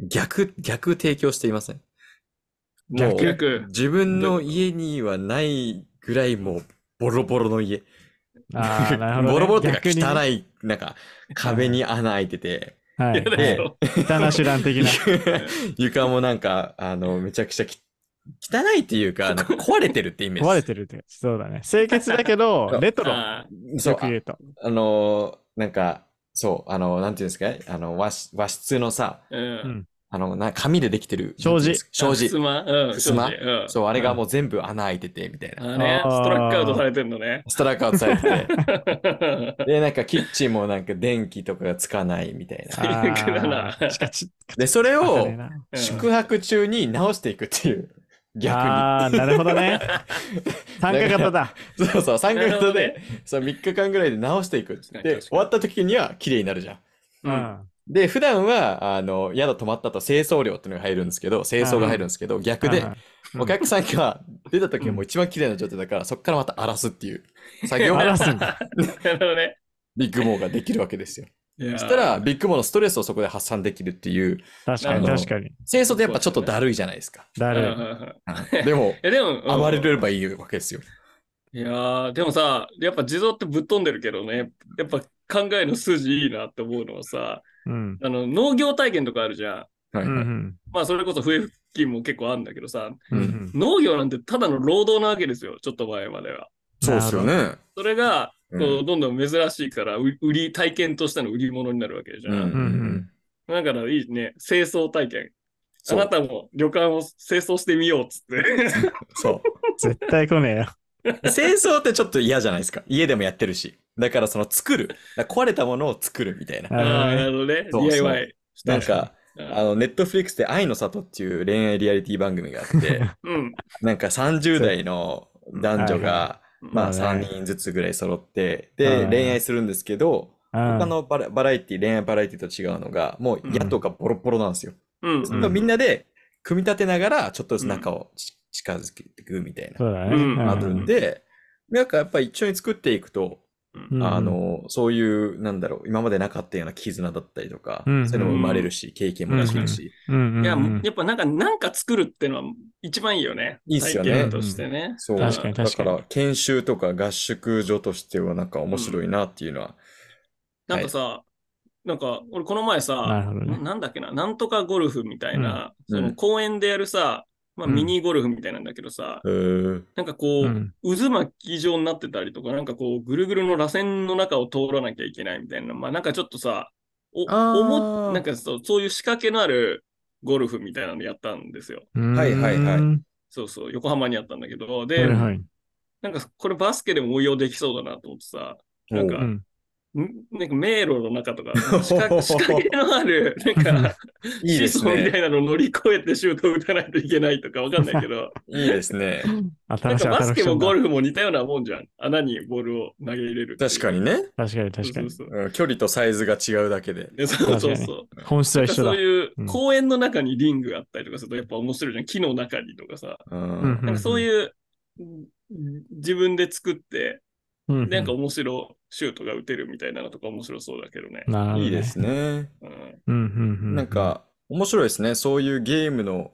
Speaker 1: 逆、逆提供していません？も
Speaker 2: 逆
Speaker 1: う
Speaker 2: 逆。
Speaker 1: 自分の家にはないぐらいもうボロボロの家。
Speaker 3: ああ、なるほど、ね。
Speaker 1: ボロボロってか汚い、なんか壁に穴開いてて、
Speaker 3: はい。汚ナシュラン的な。
Speaker 1: 床もなんか、あの、めちゃくちゃき汚いっていうか、なんか壊れてるってイメージ。
Speaker 3: 壊れてるって。そうだね。清潔だけど、レトロ。
Speaker 2: あ
Speaker 1: そう
Speaker 3: 言うと。
Speaker 1: あのーなんか、そう、あの、なんていうんですか？あの、和室和室のさ、
Speaker 2: うん
Speaker 1: あの、な紙でできてる。
Speaker 3: 障子
Speaker 1: 障子。
Speaker 2: ふすまうん。
Speaker 1: そう、あれがもう全部穴開いてて、みたいな。
Speaker 2: あね、
Speaker 3: あー
Speaker 2: ストラックアウトされてんのね。
Speaker 1: ストラックアウトされてて。で、なんかキッチンもなんか電気とかがつかないみたいな。で、それを宿泊中に直していくっていう。逆
Speaker 3: ああ、なるほどね。参加型だ。
Speaker 1: に。そうそう、参加型で、そう、3日間ぐらいで直していく。で、終わった時には綺麗になるじゃん。
Speaker 3: う
Speaker 2: うん
Speaker 3: ん。
Speaker 1: で、普段は、あの、宿泊まった後、清掃料っていうのが入るんですけど、清掃が入るんですけど、逆で、
Speaker 3: うん
Speaker 1: お客さんが出た時はもう一番綺麗な状態だから、そこからまた荒らすっていう 作業が
Speaker 3: 荒らすんだ。
Speaker 2: なるほどね。
Speaker 1: ビッグモーができるわけですよ。そしたら、ビッグモーのストレスをそこで発散できるっていう、
Speaker 3: 確かに確かに。
Speaker 1: 清掃ってやっぱちょっとだるいじゃないですか。
Speaker 3: だる
Speaker 2: い
Speaker 1: でも、
Speaker 2: やでも、うん
Speaker 1: 暴れればいいわけですよ。
Speaker 2: いやー、でもさ、やっぱ地蔵ってぶっ飛んでるけどね、やっぱ考えの筋いいなって思うのはさ、
Speaker 3: い。うん。
Speaker 2: あの、農業体験とかあるじゃん。
Speaker 1: はいはい。
Speaker 2: まあ、それこそ笛吹きも結構あるんだけどさ、
Speaker 3: うんうん
Speaker 2: 農業なんてただの労働なわけですよ、ちょっと前までは。
Speaker 1: そうですよね。
Speaker 2: それが、こ
Speaker 1: う
Speaker 2: う、どんどん珍しいから、う売り、体験としての売り物になるわけじゃん。
Speaker 1: うんうん
Speaker 3: うん
Speaker 2: だからいいね、清掃体験。あなたも旅館を清掃してみようっつって。
Speaker 1: そ
Speaker 3: 絶対来ねえよ。
Speaker 1: う。清掃ってちょっと嫌じゃないですか。家でもやってるし。だからその作る。壊れたものを作るみたいな。
Speaker 2: ああ、なるほどね。
Speaker 1: そうそう
Speaker 2: DIY。
Speaker 1: なんか、
Speaker 2: うん
Speaker 1: あの、ネットフリックスで愛の里っていう恋愛リアリティ番組があって、
Speaker 2: うん。
Speaker 1: なんか30代の男女が、まあ
Speaker 3: そうね
Speaker 1: 3人ずつぐらい揃って、で、
Speaker 3: はい
Speaker 1: 恋愛するんですけど、
Speaker 3: うん
Speaker 1: 他のバラバラエティ、恋愛バラエティと違うのが、もう宿がボロボロなんですよ。
Speaker 2: うん。
Speaker 1: みんなで組み立てながら、ちょっとずつ中をち近づけていくみたいな、あるんで、なんかやっぱり一緒に作っていくと、
Speaker 3: うん。
Speaker 1: あ、の、そういう、なんだろう、今までなかったような絆だったりとか、
Speaker 3: うん。
Speaker 1: そういうのも生まれるし、経験もできるし、
Speaker 2: いや、
Speaker 3: うん。
Speaker 2: やっぱなんか、なんか作るってのは一番いいよね。
Speaker 1: いいっすよね。
Speaker 2: 体験としてね。
Speaker 1: そう。
Speaker 3: 確かに確かに。
Speaker 1: だから、研修とか合宿所としてはなんか面白いなっていうのは、
Speaker 2: なんかさ、なんか、俺この前さ、
Speaker 3: な
Speaker 2: んだっけな、なんとかゴルフみたいな、その公園でやるさ、まあ
Speaker 3: うん。
Speaker 2: ミニゴルフみたいなんだけどさ、
Speaker 1: へー。
Speaker 2: なんかこう、
Speaker 3: うん。
Speaker 2: 渦巻き状になってたりとか、なんかこう、ぐるぐるの螺旋の中を通らなきゃいけないみたいな、まあなんかちょっとさ、お、おも、なんかそうそういう仕掛けのあるゴルフみたいなのやったんですよ。
Speaker 1: はいはいはい。
Speaker 3: うん。
Speaker 2: そうそう、横浜にあったんだけど、
Speaker 3: は
Speaker 2: で、
Speaker 3: いはい。
Speaker 2: なんかこれバスケでも応用できそうだなと思ってさ、なんかなんか迷路の中とか、仕掛 仕掛けのある、なんか、
Speaker 1: いい
Speaker 2: みた
Speaker 1: ね。
Speaker 2: いなのを乗り越えてシュートを打たないといけないとかわかんないけど、
Speaker 1: いいですね。
Speaker 2: なん
Speaker 3: 新しい
Speaker 2: かバスケもゴ
Speaker 3: ル
Speaker 2: ルフも似たようなもんじゃん。穴にボールを投げ入れる。
Speaker 1: 確かにね。
Speaker 3: 確かに確かに。
Speaker 2: そうそう
Speaker 1: うん距離とサイズが違うだけで。
Speaker 2: そうそうそう。
Speaker 3: 本質は一緒だ
Speaker 2: なんかそう。いう
Speaker 3: うん
Speaker 2: 公園の中にリングがあったりとかするとやっぱ面白いじゃん。木の中にとかさ。
Speaker 1: うん
Speaker 3: うん
Speaker 2: なんかそういう、うん自分で作って、
Speaker 3: うん
Speaker 2: なんか面白シュートが打てるみたいなのとか面白そうだけどね。
Speaker 3: どね
Speaker 1: いいですね。
Speaker 2: うん。
Speaker 1: なんか、面白いですね。そういうゲームの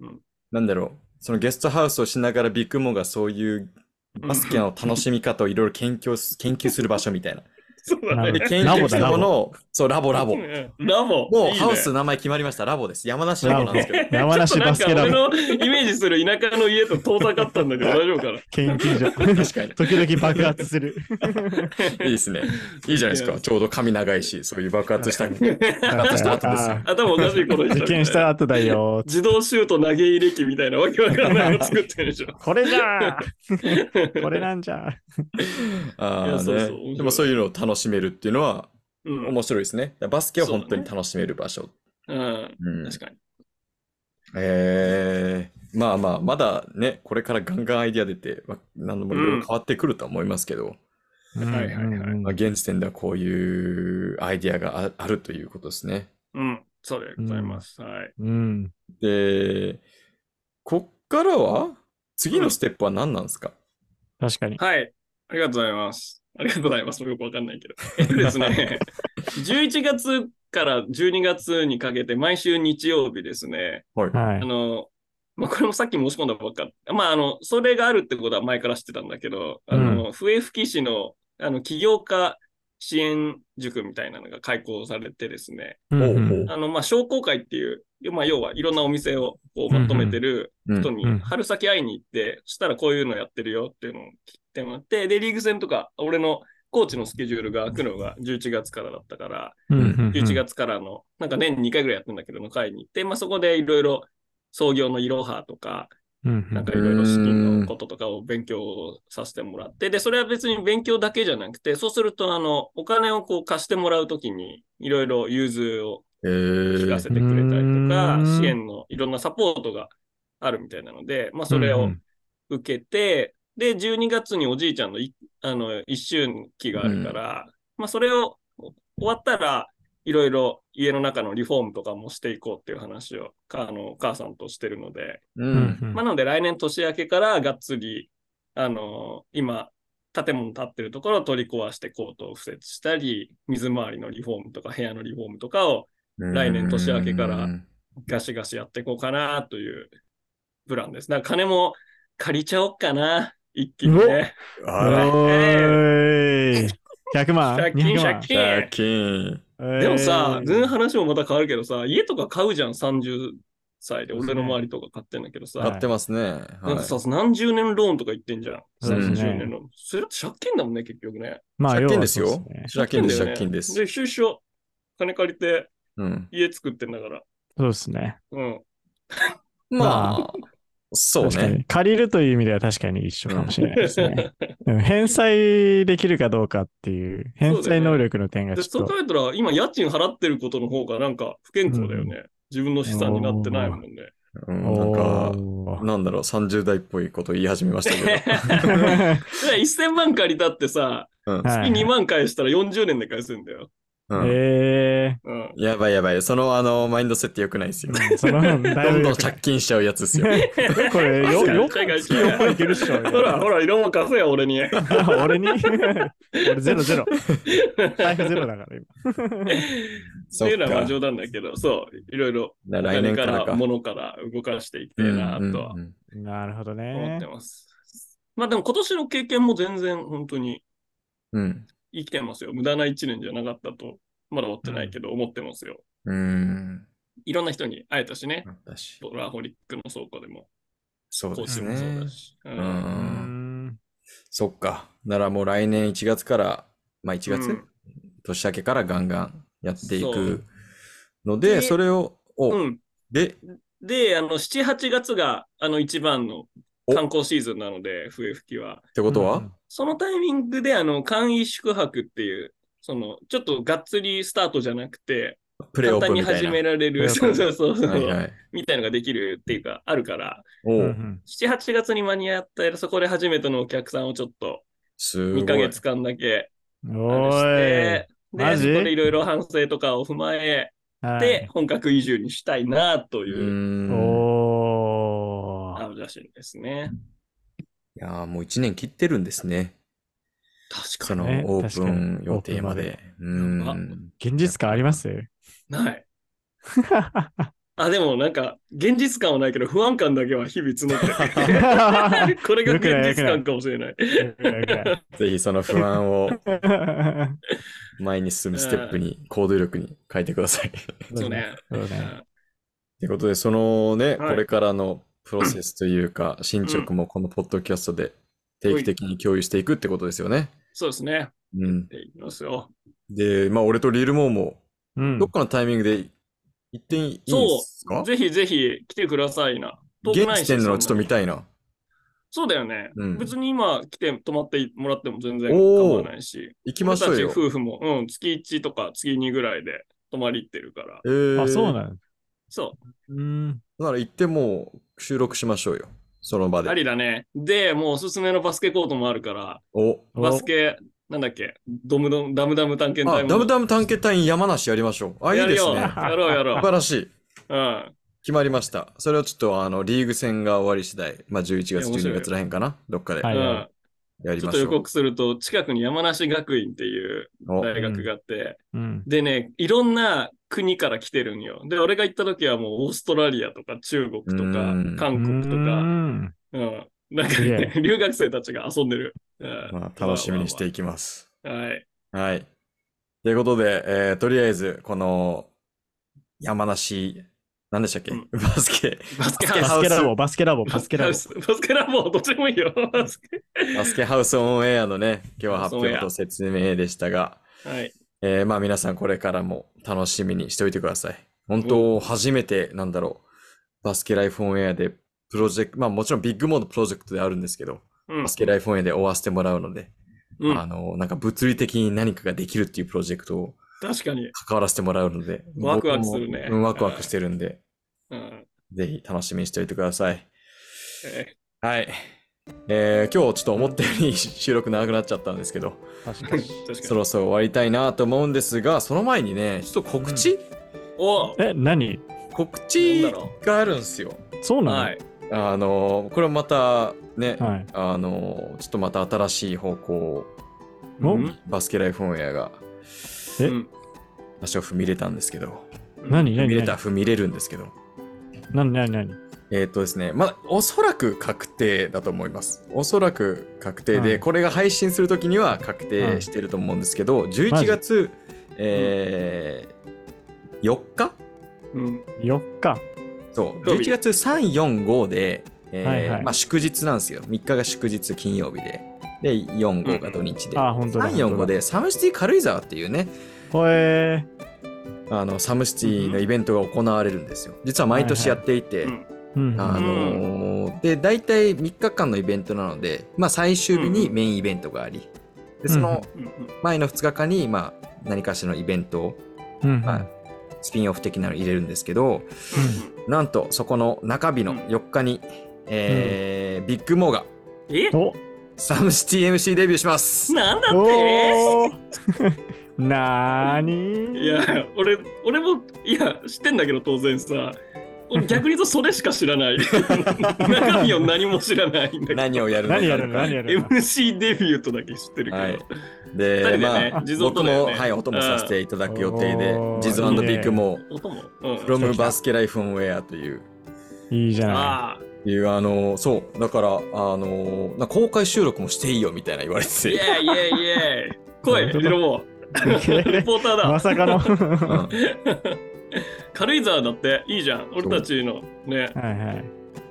Speaker 2: うん、
Speaker 1: なんだろう。そのゲストハウスをしながらビッグモがそういうバスケの楽しみ方をいろいろ研究す研究する場所みたいな。
Speaker 2: そうだね
Speaker 1: 研究したものを、そう、ラボラボ。
Speaker 2: うんラボ。
Speaker 1: もう
Speaker 2: いいね
Speaker 1: ハウス名前決まりました。ラボです。山梨ラボなんですけど。
Speaker 3: 山梨バスケラボ
Speaker 2: のイメージする田舎の家と遠ざかったんだけど 大丈夫かな？
Speaker 3: 研究所。
Speaker 1: 確かに。
Speaker 3: 時々爆発する。
Speaker 1: いいですね。いいじゃないですか。ちょうど髪長いし、そういう爆発した。爆発した後です
Speaker 2: 頭おかしいこと言っ
Speaker 3: ー受験した後だよ。
Speaker 2: 自動シュート投げ入れ機みたいなわけわからないの作ってるでしょ。
Speaker 3: これじゃーこれなんじゃ
Speaker 1: ああ
Speaker 2: そうそう
Speaker 1: でもそういうのを楽しめるっていうのは
Speaker 2: うん。
Speaker 1: 面白いですね。バスケは本当に楽しめる場所。
Speaker 2: うん。
Speaker 1: うん
Speaker 2: 確かに。
Speaker 1: えー、まあまあ、まだね、これからガンガンアイディア出て、まあ、何度もいろいろ変わってくるとは思いますけど、
Speaker 3: ー
Speaker 2: はいはいはい
Speaker 1: まあ、現時点ではこういうアイディアがああるということですね。
Speaker 2: うん。そうでございます。はい。
Speaker 3: うん。
Speaker 1: で、こっからは次のステップは何なんですか、
Speaker 3: 確かに。
Speaker 2: はい。ありがとうございます。ありがとうございます。よくわかんないけど。えっとですね、11月から12月にかけて毎週日曜日ですね、
Speaker 1: はい。
Speaker 3: はい
Speaker 2: あ。の、まあ、これもさっき申し込んだばっか。まあ、あの、それがあるってことは前から知ってたんだけど、あの、笛吹市の、あの、起業家支援塾みたいなのが開講されてですね、
Speaker 3: うん
Speaker 1: ほうほう
Speaker 2: あの、まあ、商工会っていう、まあ、要はいろんなお店をこうまとめてる
Speaker 1: うん
Speaker 2: 人に
Speaker 3: うん
Speaker 2: 春先会いに行って、そしたらこういうのやってるよっていうのを聞いてもらって、で、リーグ戦とか、俺のコーチのスケジュールが開くのが11月からだったから、
Speaker 3: うんうんうん。
Speaker 2: 11月からの、なんか年に2回ぐらいやってんだけど、の会に行って、まあ、そこでいろいろ創業のいろはとか、なんかいろいろ資金のこととかを勉強させてもらって、で、それは別に勉強だけじゃなくて、そうすると、あの、お金をこう貸してもらうときに、いろいろ融通を
Speaker 1: へ
Speaker 2: 聞かせ
Speaker 1: え。
Speaker 2: てくれたりとか
Speaker 3: う、ん。
Speaker 2: 支援のいろんなサポートがあるみたいなので、まあ、それを
Speaker 3: うん。
Speaker 2: 受けて、で、12月におじいちゃんのいあの一周期があるから、まあ、それを終わったら、いろいろ家の中のリフォームとかもしていこうっていう話を、かあの、お母さんとしてるので、
Speaker 1: う。
Speaker 3: うんんうん。
Speaker 2: まあ、なので来年年明けからがっつり、あの今、建物建ってるところを取り壊してコートを敷設したり、水回りのリフォームとか部屋のリフォームとかを来年年明けから
Speaker 1: うん
Speaker 2: ガシガシやっていこうかなというプランです。だから金も借りちゃおっかな、一気にね。
Speaker 1: あら、
Speaker 3: おーい。100万？
Speaker 2: 借金
Speaker 3: ?200 万？
Speaker 2: 借金
Speaker 1: 借金。
Speaker 2: でもさ、
Speaker 3: えー
Speaker 2: 全然話もまた変わるけどさ、家とか買うじゃん、30歳で。俺の周りとか買ってんだけどさ、
Speaker 3: はい
Speaker 1: 買ってますね。
Speaker 2: なんかさ
Speaker 1: は、
Speaker 2: 何十年ローンとか言ってんじゃん。
Speaker 3: そうですね
Speaker 2: 30年ローン。それだって借金だもんね、結局ね。
Speaker 3: まあ
Speaker 1: 借金ですよ。借金です、借金です。
Speaker 2: で、収書、金借りて
Speaker 1: うん。
Speaker 2: 家作ってんだから。
Speaker 3: そうですね。
Speaker 2: うん。
Speaker 1: まあ、そうね。
Speaker 3: 借りるという意味では確かに一緒かもしれないですね。うん返済できるかどうかっていう、返済能力の点が
Speaker 2: で、
Speaker 3: ちょっと。
Speaker 2: そう考えたら、今家賃払ってることの方がなんか不健康だよね。自分の資産になってないもんね。
Speaker 1: うん、なんか、なんだろう、30代っぽいこと言い始めましたけ
Speaker 2: で1000 万借りたってさ、
Speaker 1: ど。うん
Speaker 3: はい
Speaker 2: 月2万返したら40年で返すんだよ。
Speaker 1: うん
Speaker 3: え
Speaker 2: うん。
Speaker 1: やばいやばい。その、あの、マインドセット良くないですよ。
Speaker 3: ー、その、だいぶ
Speaker 1: どんどん借金しちゃうやつですよ。
Speaker 3: これ、よ、よ、
Speaker 2: 海外
Speaker 3: 月4万いけるっしょ。
Speaker 2: ほら、ほら、色も貸せよ、俺に。
Speaker 3: 俺に？俺ゼロゼロ。財布ゼロだから今。
Speaker 2: っていうのはまあ冗談だけど、そう、いろいろ、
Speaker 1: だ来年からか。
Speaker 2: 物から動かしていきたいなとは
Speaker 1: うんうん
Speaker 3: なるほど
Speaker 2: 思
Speaker 3: ね
Speaker 2: って。ます。まあでも今年の経験も全然本当に
Speaker 1: うん。
Speaker 2: 生きてますよ。無駄な一年じゃなかったと、まだ思ってないけど、思ってますよ。
Speaker 1: うん。
Speaker 2: いろんな人に会えたしね。
Speaker 1: 私。
Speaker 2: ラーホリックの倉庫でも、
Speaker 1: そうです
Speaker 2: コーチもそう
Speaker 1: ね
Speaker 2: だ。し。う
Speaker 1: うん。そっか。ならもう来年1月から、まあ1月、
Speaker 2: うん
Speaker 1: 年明けからガンガンやってい
Speaker 2: そ
Speaker 1: く
Speaker 2: う
Speaker 1: ので、
Speaker 2: で
Speaker 1: それを、お、
Speaker 2: うん。
Speaker 1: で、
Speaker 2: で、あの、7、8月が、あの、一番の
Speaker 1: お
Speaker 2: 観光シーズンなので、笛吹きは。
Speaker 1: ってことは、
Speaker 2: そのタイミングで、あの、簡易宿泊っていう、その、ちょっとがっつりスタートじゃなくて、
Speaker 1: プレオ
Speaker 2: 簡単に
Speaker 1: ープンみたいな。
Speaker 2: 始められる、そうそうそうそう、
Speaker 1: はいはい。
Speaker 2: みたいのができるっていうか、あるから、
Speaker 1: おう、
Speaker 3: うんうん。
Speaker 2: 7、8月に間に合ったら、そこで初めてのお客さんをちょっと、
Speaker 1: すごい。
Speaker 2: 2ヶ月間だけ、
Speaker 3: お
Speaker 2: して。で、そこでいろいろ反省とかを踏まえ
Speaker 3: はい。
Speaker 2: て、本格移住にしたいな、と
Speaker 1: う。
Speaker 2: いう、
Speaker 1: ん。
Speaker 3: おー。
Speaker 2: 青写真ですね。
Speaker 1: いやーもう1年切ってるんですね。
Speaker 2: 確
Speaker 1: その
Speaker 3: ね
Speaker 1: オープン予定まで。う
Speaker 2: やば
Speaker 1: ん。
Speaker 3: 現実感あります？
Speaker 2: ない。あ、でもなんか、現実感はないけど、不安感だけは日々募ってる。これが現実感かもしれない。
Speaker 1: ぜひその不安を前に進むステップに、行動力に変えてください。
Speaker 2: そうね。
Speaker 3: そうね。
Speaker 1: ということで、そのね、
Speaker 2: はい
Speaker 1: これからのプロセスというか、進捗もこのポッドキャストで定期的に共有していくってことですよね。
Speaker 2: そうですね。
Speaker 1: うん。
Speaker 2: でいきますよ。
Speaker 1: で、まあ、俺とリルモーも、
Speaker 3: うん
Speaker 1: どっかのタイミングで行っていいですか？
Speaker 2: ぜひぜひ来てくださいな。遠く
Speaker 1: 現
Speaker 2: ないし
Speaker 1: 地点のちょっと見
Speaker 2: い。
Speaker 1: たいな。
Speaker 2: そうだよね。
Speaker 1: うん
Speaker 2: 別に今来て泊まってもらっても全然構わないし。
Speaker 1: 行きましょうよ
Speaker 2: 俺た。ち夫婦も、うん、月1とか月2ぐらいで泊まり行ってるから。
Speaker 1: えー、
Speaker 3: あ、そうなの
Speaker 2: そう。
Speaker 3: うん。
Speaker 1: なら行ってもう収録しましょうよ。その場
Speaker 2: あ
Speaker 1: で。
Speaker 2: りだね。で、もうおすすめのバスケコートもあるから、
Speaker 1: お。
Speaker 3: お
Speaker 2: バスケ、なんだっけ、ドムドム、ダムダム探検
Speaker 1: あ、
Speaker 2: 隊も。
Speaker 1: ダムダム探検隊員山梨やりましょう。あ、いい。ですね。
Speaker 2: やろうやろ
Speaker 1: 素晴らしい。
Speaker 2: う。うん。
Speaker 1: 決まりました。それをちょっとあの、リーグ戦が終わり次第、まあ11月、
Speaker 2: いや面白い
Speaker 1: 12月らへんかなどっかで
Speaker 3: はい
Speaker 2: うん。ちょっと予。告すると、近くに山梨学院っていう
Speaker 1: お
Speaker 2: 大学があって、
Speaker 3: うん。
Speaker 2: でね、いろんな国から来てるんよ。で、俺が行った時はもうオーストラリアとか中国とか
Speaker 1: うん
Speaker 2: 韓国とか、
Speaker 3: うん
Speaker 2: うん。なんかね、留学生たちが遊んでる。うん
Speaker 1: まあ、楽しみにしていきます。
Speaker 2: はい。
Speaker 1: はい。ということで、えーとりあえず、この、山梨、何でしたっけ、
Speaker 2: うん。
Speaker 1: バスケ、
Speaker 2: バスケ
Speaker 1: バスケ。
Speaker 2: ハウス。
Speaker 3: バスケラボ、バスケラボ、バスケラボ。
Speaker 2: バスケラボ、どっちでもいいよ。バスケ。
Speaker 1: バスケハウスオンエアのね、今日は発表と説明でしたが、
Speaker 2: はい。
Speaker 1: えーまあ皆さんこれからも楽しみにしておいてください。本当、初めて、なんだろう、バスケライフオンエアで、プロジェクト、まあもちろんビッグモードプロジェクトであるんですけど、
Speaker 2: うん。
Speaker 1: バスケライフオンエアで追わせてもらうので、
Speaker 2: うん。
Speaker 1: あの、なんか物理的に何かができるっていうプロジェクトを
Speaker 2: 確かに。
Speaker 1: 関わらせてもらうので、
Speaker 2: ワクワクするね。
Speaker 1: ワクワクしてるんで、
Speaker 2: うん。
Speaker 1: ぜひ楽しみにしておいてください。
Speaker 2: え
Speaker 1: はい。えー今日ちょっと思ったより収録長くなっちゃったんですけど、
Speaker 3: 確かに。
Speaker 2: ー 確かに。
Speaker 1: そろそろ終わりたいなと思うんですが、その前にね、ちょっと告知、
Speaker 2: お
Speaker 3: え、何
Speaker 1: 告知があるんですよ。
Speaker 3: そうなの？
Speaker 2: はい。
Speaker 1: あの、これまたね、
Speaker 3: はい。
Speaker 1: あの、ちょっとまた新しい方向を
Speaker 3: お？
Speaker 2: うん。
Speaker 1: バスケライフオンエアが
Speaker 3: え？
Speaker 2: うん。
Speaker 1: 足を踏み入れたんですけど、
Speaker 3: 何？何？
Speaker 1: 踏み入れた、
Speaker 3: 何？
Speaker 1: 踏み入れるんですけど、
Speaker 3: 何何何？
Speaker 1: えっ、とですね、まあ、おそらく確定だと思います。おそらく確定で、
Speaker 3: はい
Speaker 1: これが配信するときには確定してると思うんですけど、11月、えー4日？
Speaker 2: うん。
Speaker 3: ?4 日。
Speaker 1: そう、
Speaker 2: 土曜日
Speaker 1: 11月3、4、5で、えー
Speaker 3: はいはい
Speaker 1: まあ、祝日なんですよ。3日が祝日金曜日で。で、4、5が土日で。
Speaker 3: あ、本当だ。
Speaker 1: 3、4、5でサムシティ軽井沢っていうね、
Speaker 3: ほえ
Speaker 1: あの、サムシティのイベントが行われるんですよ。実は毎年やっていて。あのーで、大体3日間のイベントなので、まあ最終日にメインイベントがあり、で、その前の2日間に、まあ何かしらのイベントを、
Speaker 3: うん。
Speaker 1: まあ、スピンオフ的なの入れるんですけど、なんとそこの中日の4日に、えービッグモーがサムシティ MC デビューします。
Speaker 2: なんだって？
Speaker 3: なーに？
Speaker 2: いや、俺、俺も、いや、知ってんだけど、当然さ。俺逆に言うとそれしか知らない。中身を何も知らないんだけど。
Speaker 1: 何をやるのか。
Speaker 3: 何やるの？何やるの
Speaker 2: ？MC デビューとだけ知ってるけど。
Speaker 1: はい
Speaker 2: 二
Speaker 1: で、
Speaker 2: 人で
Speaker 1: ま
Speaker 2: ね
Speaker 1: あ、
Speaker 2: 地蔵と
Speaker 1: 僕も、はい、お供させていただく予定で
Speaker 3: おー、
Speaker 1: ジズビッグモー、
Speaker 2: 音も。うん。
Speaker 1: from バスケライフオンウェアという、
Speaker 3: いいじゃない。
Speaker 2: ああ。
Speaker 1: いう、あの、そう、だから、あの、な公開収録もしていいよみたいな言われて
Speaker 2: イ
Speaker 1: て、
Speaker 2: ェイイェイイェイ来い、
Speaker 3: 本当だ
Speaker 2: リロボー。リポーターだ。
Speaker 3: まさかの。
Speaker 1: うん
Speaker 2: 軽井沢だっていいじゃん。俺たちのね、
Speaker 3: はいはい。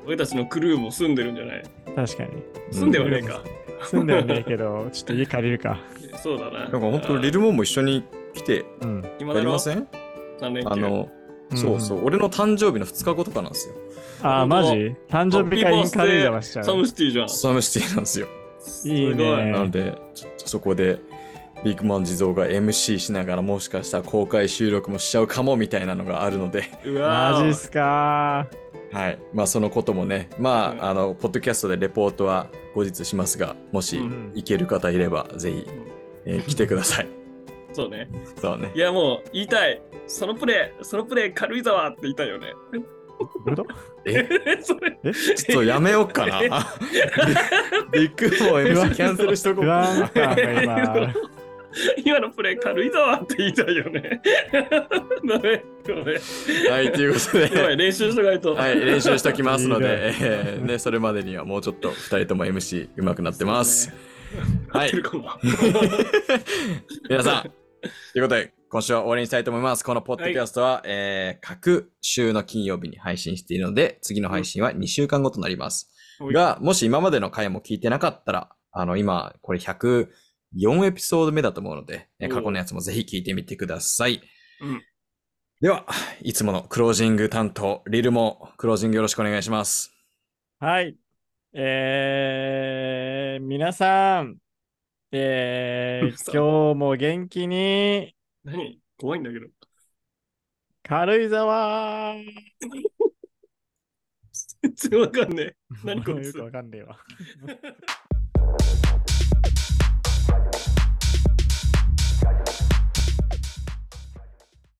Speaker 2: 俺たちのクルーも住んでるんじゃない？
Speaker 3: 確かに。
Speaker 2: 住んではねえか。
Speaker 3: 住んではねえけど、ちょっと家借りるか。
Speaker 2: そうだな。
Speaker 1: なんか本当リルモンも一緒に来て
Speaker 3: うん。
Speaker 1: や
Speaker 2: 今だろ
Speaker 1: りません？
Speaker 2: 三連休
Speaker 1: あの、そうそう、俺の誕生日の2日後とかなんですよ。
Speaker 3: あー、マジ？誕生日会に軽井沢しちゃ
Speaker 2: サム
Speaker 3: う。
Speaker 2: シティじゃん。
Speaker 1: サムシティなんですよ。
Speaker 3: いい
Speaker 2: すごい
Speaker 3: ね。
Speaker 1: なので、ちょっとそこで、ビッグマン地蔵が MC しながらもしかしたら公開収録もしちゃうかもみたいなのがあるので、
Speaker 2: うわー
Speaker 3: マジっすか
Speaker 1: はい。まあそのこともね、ま
Speaker 2: うん
Speaker 1: あ、あの、ポッドキャストでレポートは後日しますが、もし
Speaker 2: うん
Speaker 1: 行ける方いれば、ぜひ、えー来てください。
Speaker 2: そうね。
Speaker 1: そうね
Speaker 2: い。やもう言いたい。そのプレー、そのプレー軽井沢って言いたいよね。
Speaker 1: え、
Speaker 2: それ。
Speaker 1: ちょっとやめようかな。ビッグモン MC キャンセルしとこう
Speaker 3: 今。
Speaker 2: 今のプレー軽井沢って言いたいよね。ダメ。
Speaker 1: はい、ということで。
Speaker 2: 練習しとかないと。
Speaker 1: はい、練習しておきますので、
Speaker 3: いいね
Speaker 1: えーね、それまでにはもうちょっと2人とも MC 上手くなってます。はい。皆さん、ということで、今週は終わりにしたいと思います。このポッドキャストは、えー各週の金曜日に配信しているので、次の配信は2週間後となります。
Speaker 2: はい
Speaker 1: が、もし今までの回も聞いてなかったら、あの、今、これ104エピソード目だと思うので、えー過去のやつもぜひ聞いてみてください。
Speaker 2: うん
Speaker 1: では、いつものクロージング担当、リルもクロージングよろしくお願いします。
Speaker 3: はい。えー、皆さん、えー、今日も元気に、
Speaker 2: 何？怖いんだけど。
Speaker 3: 軽井沢
Speaker 2: 全然わかんねえ。何こいつ
Speaker 3: よくわかんねえわ。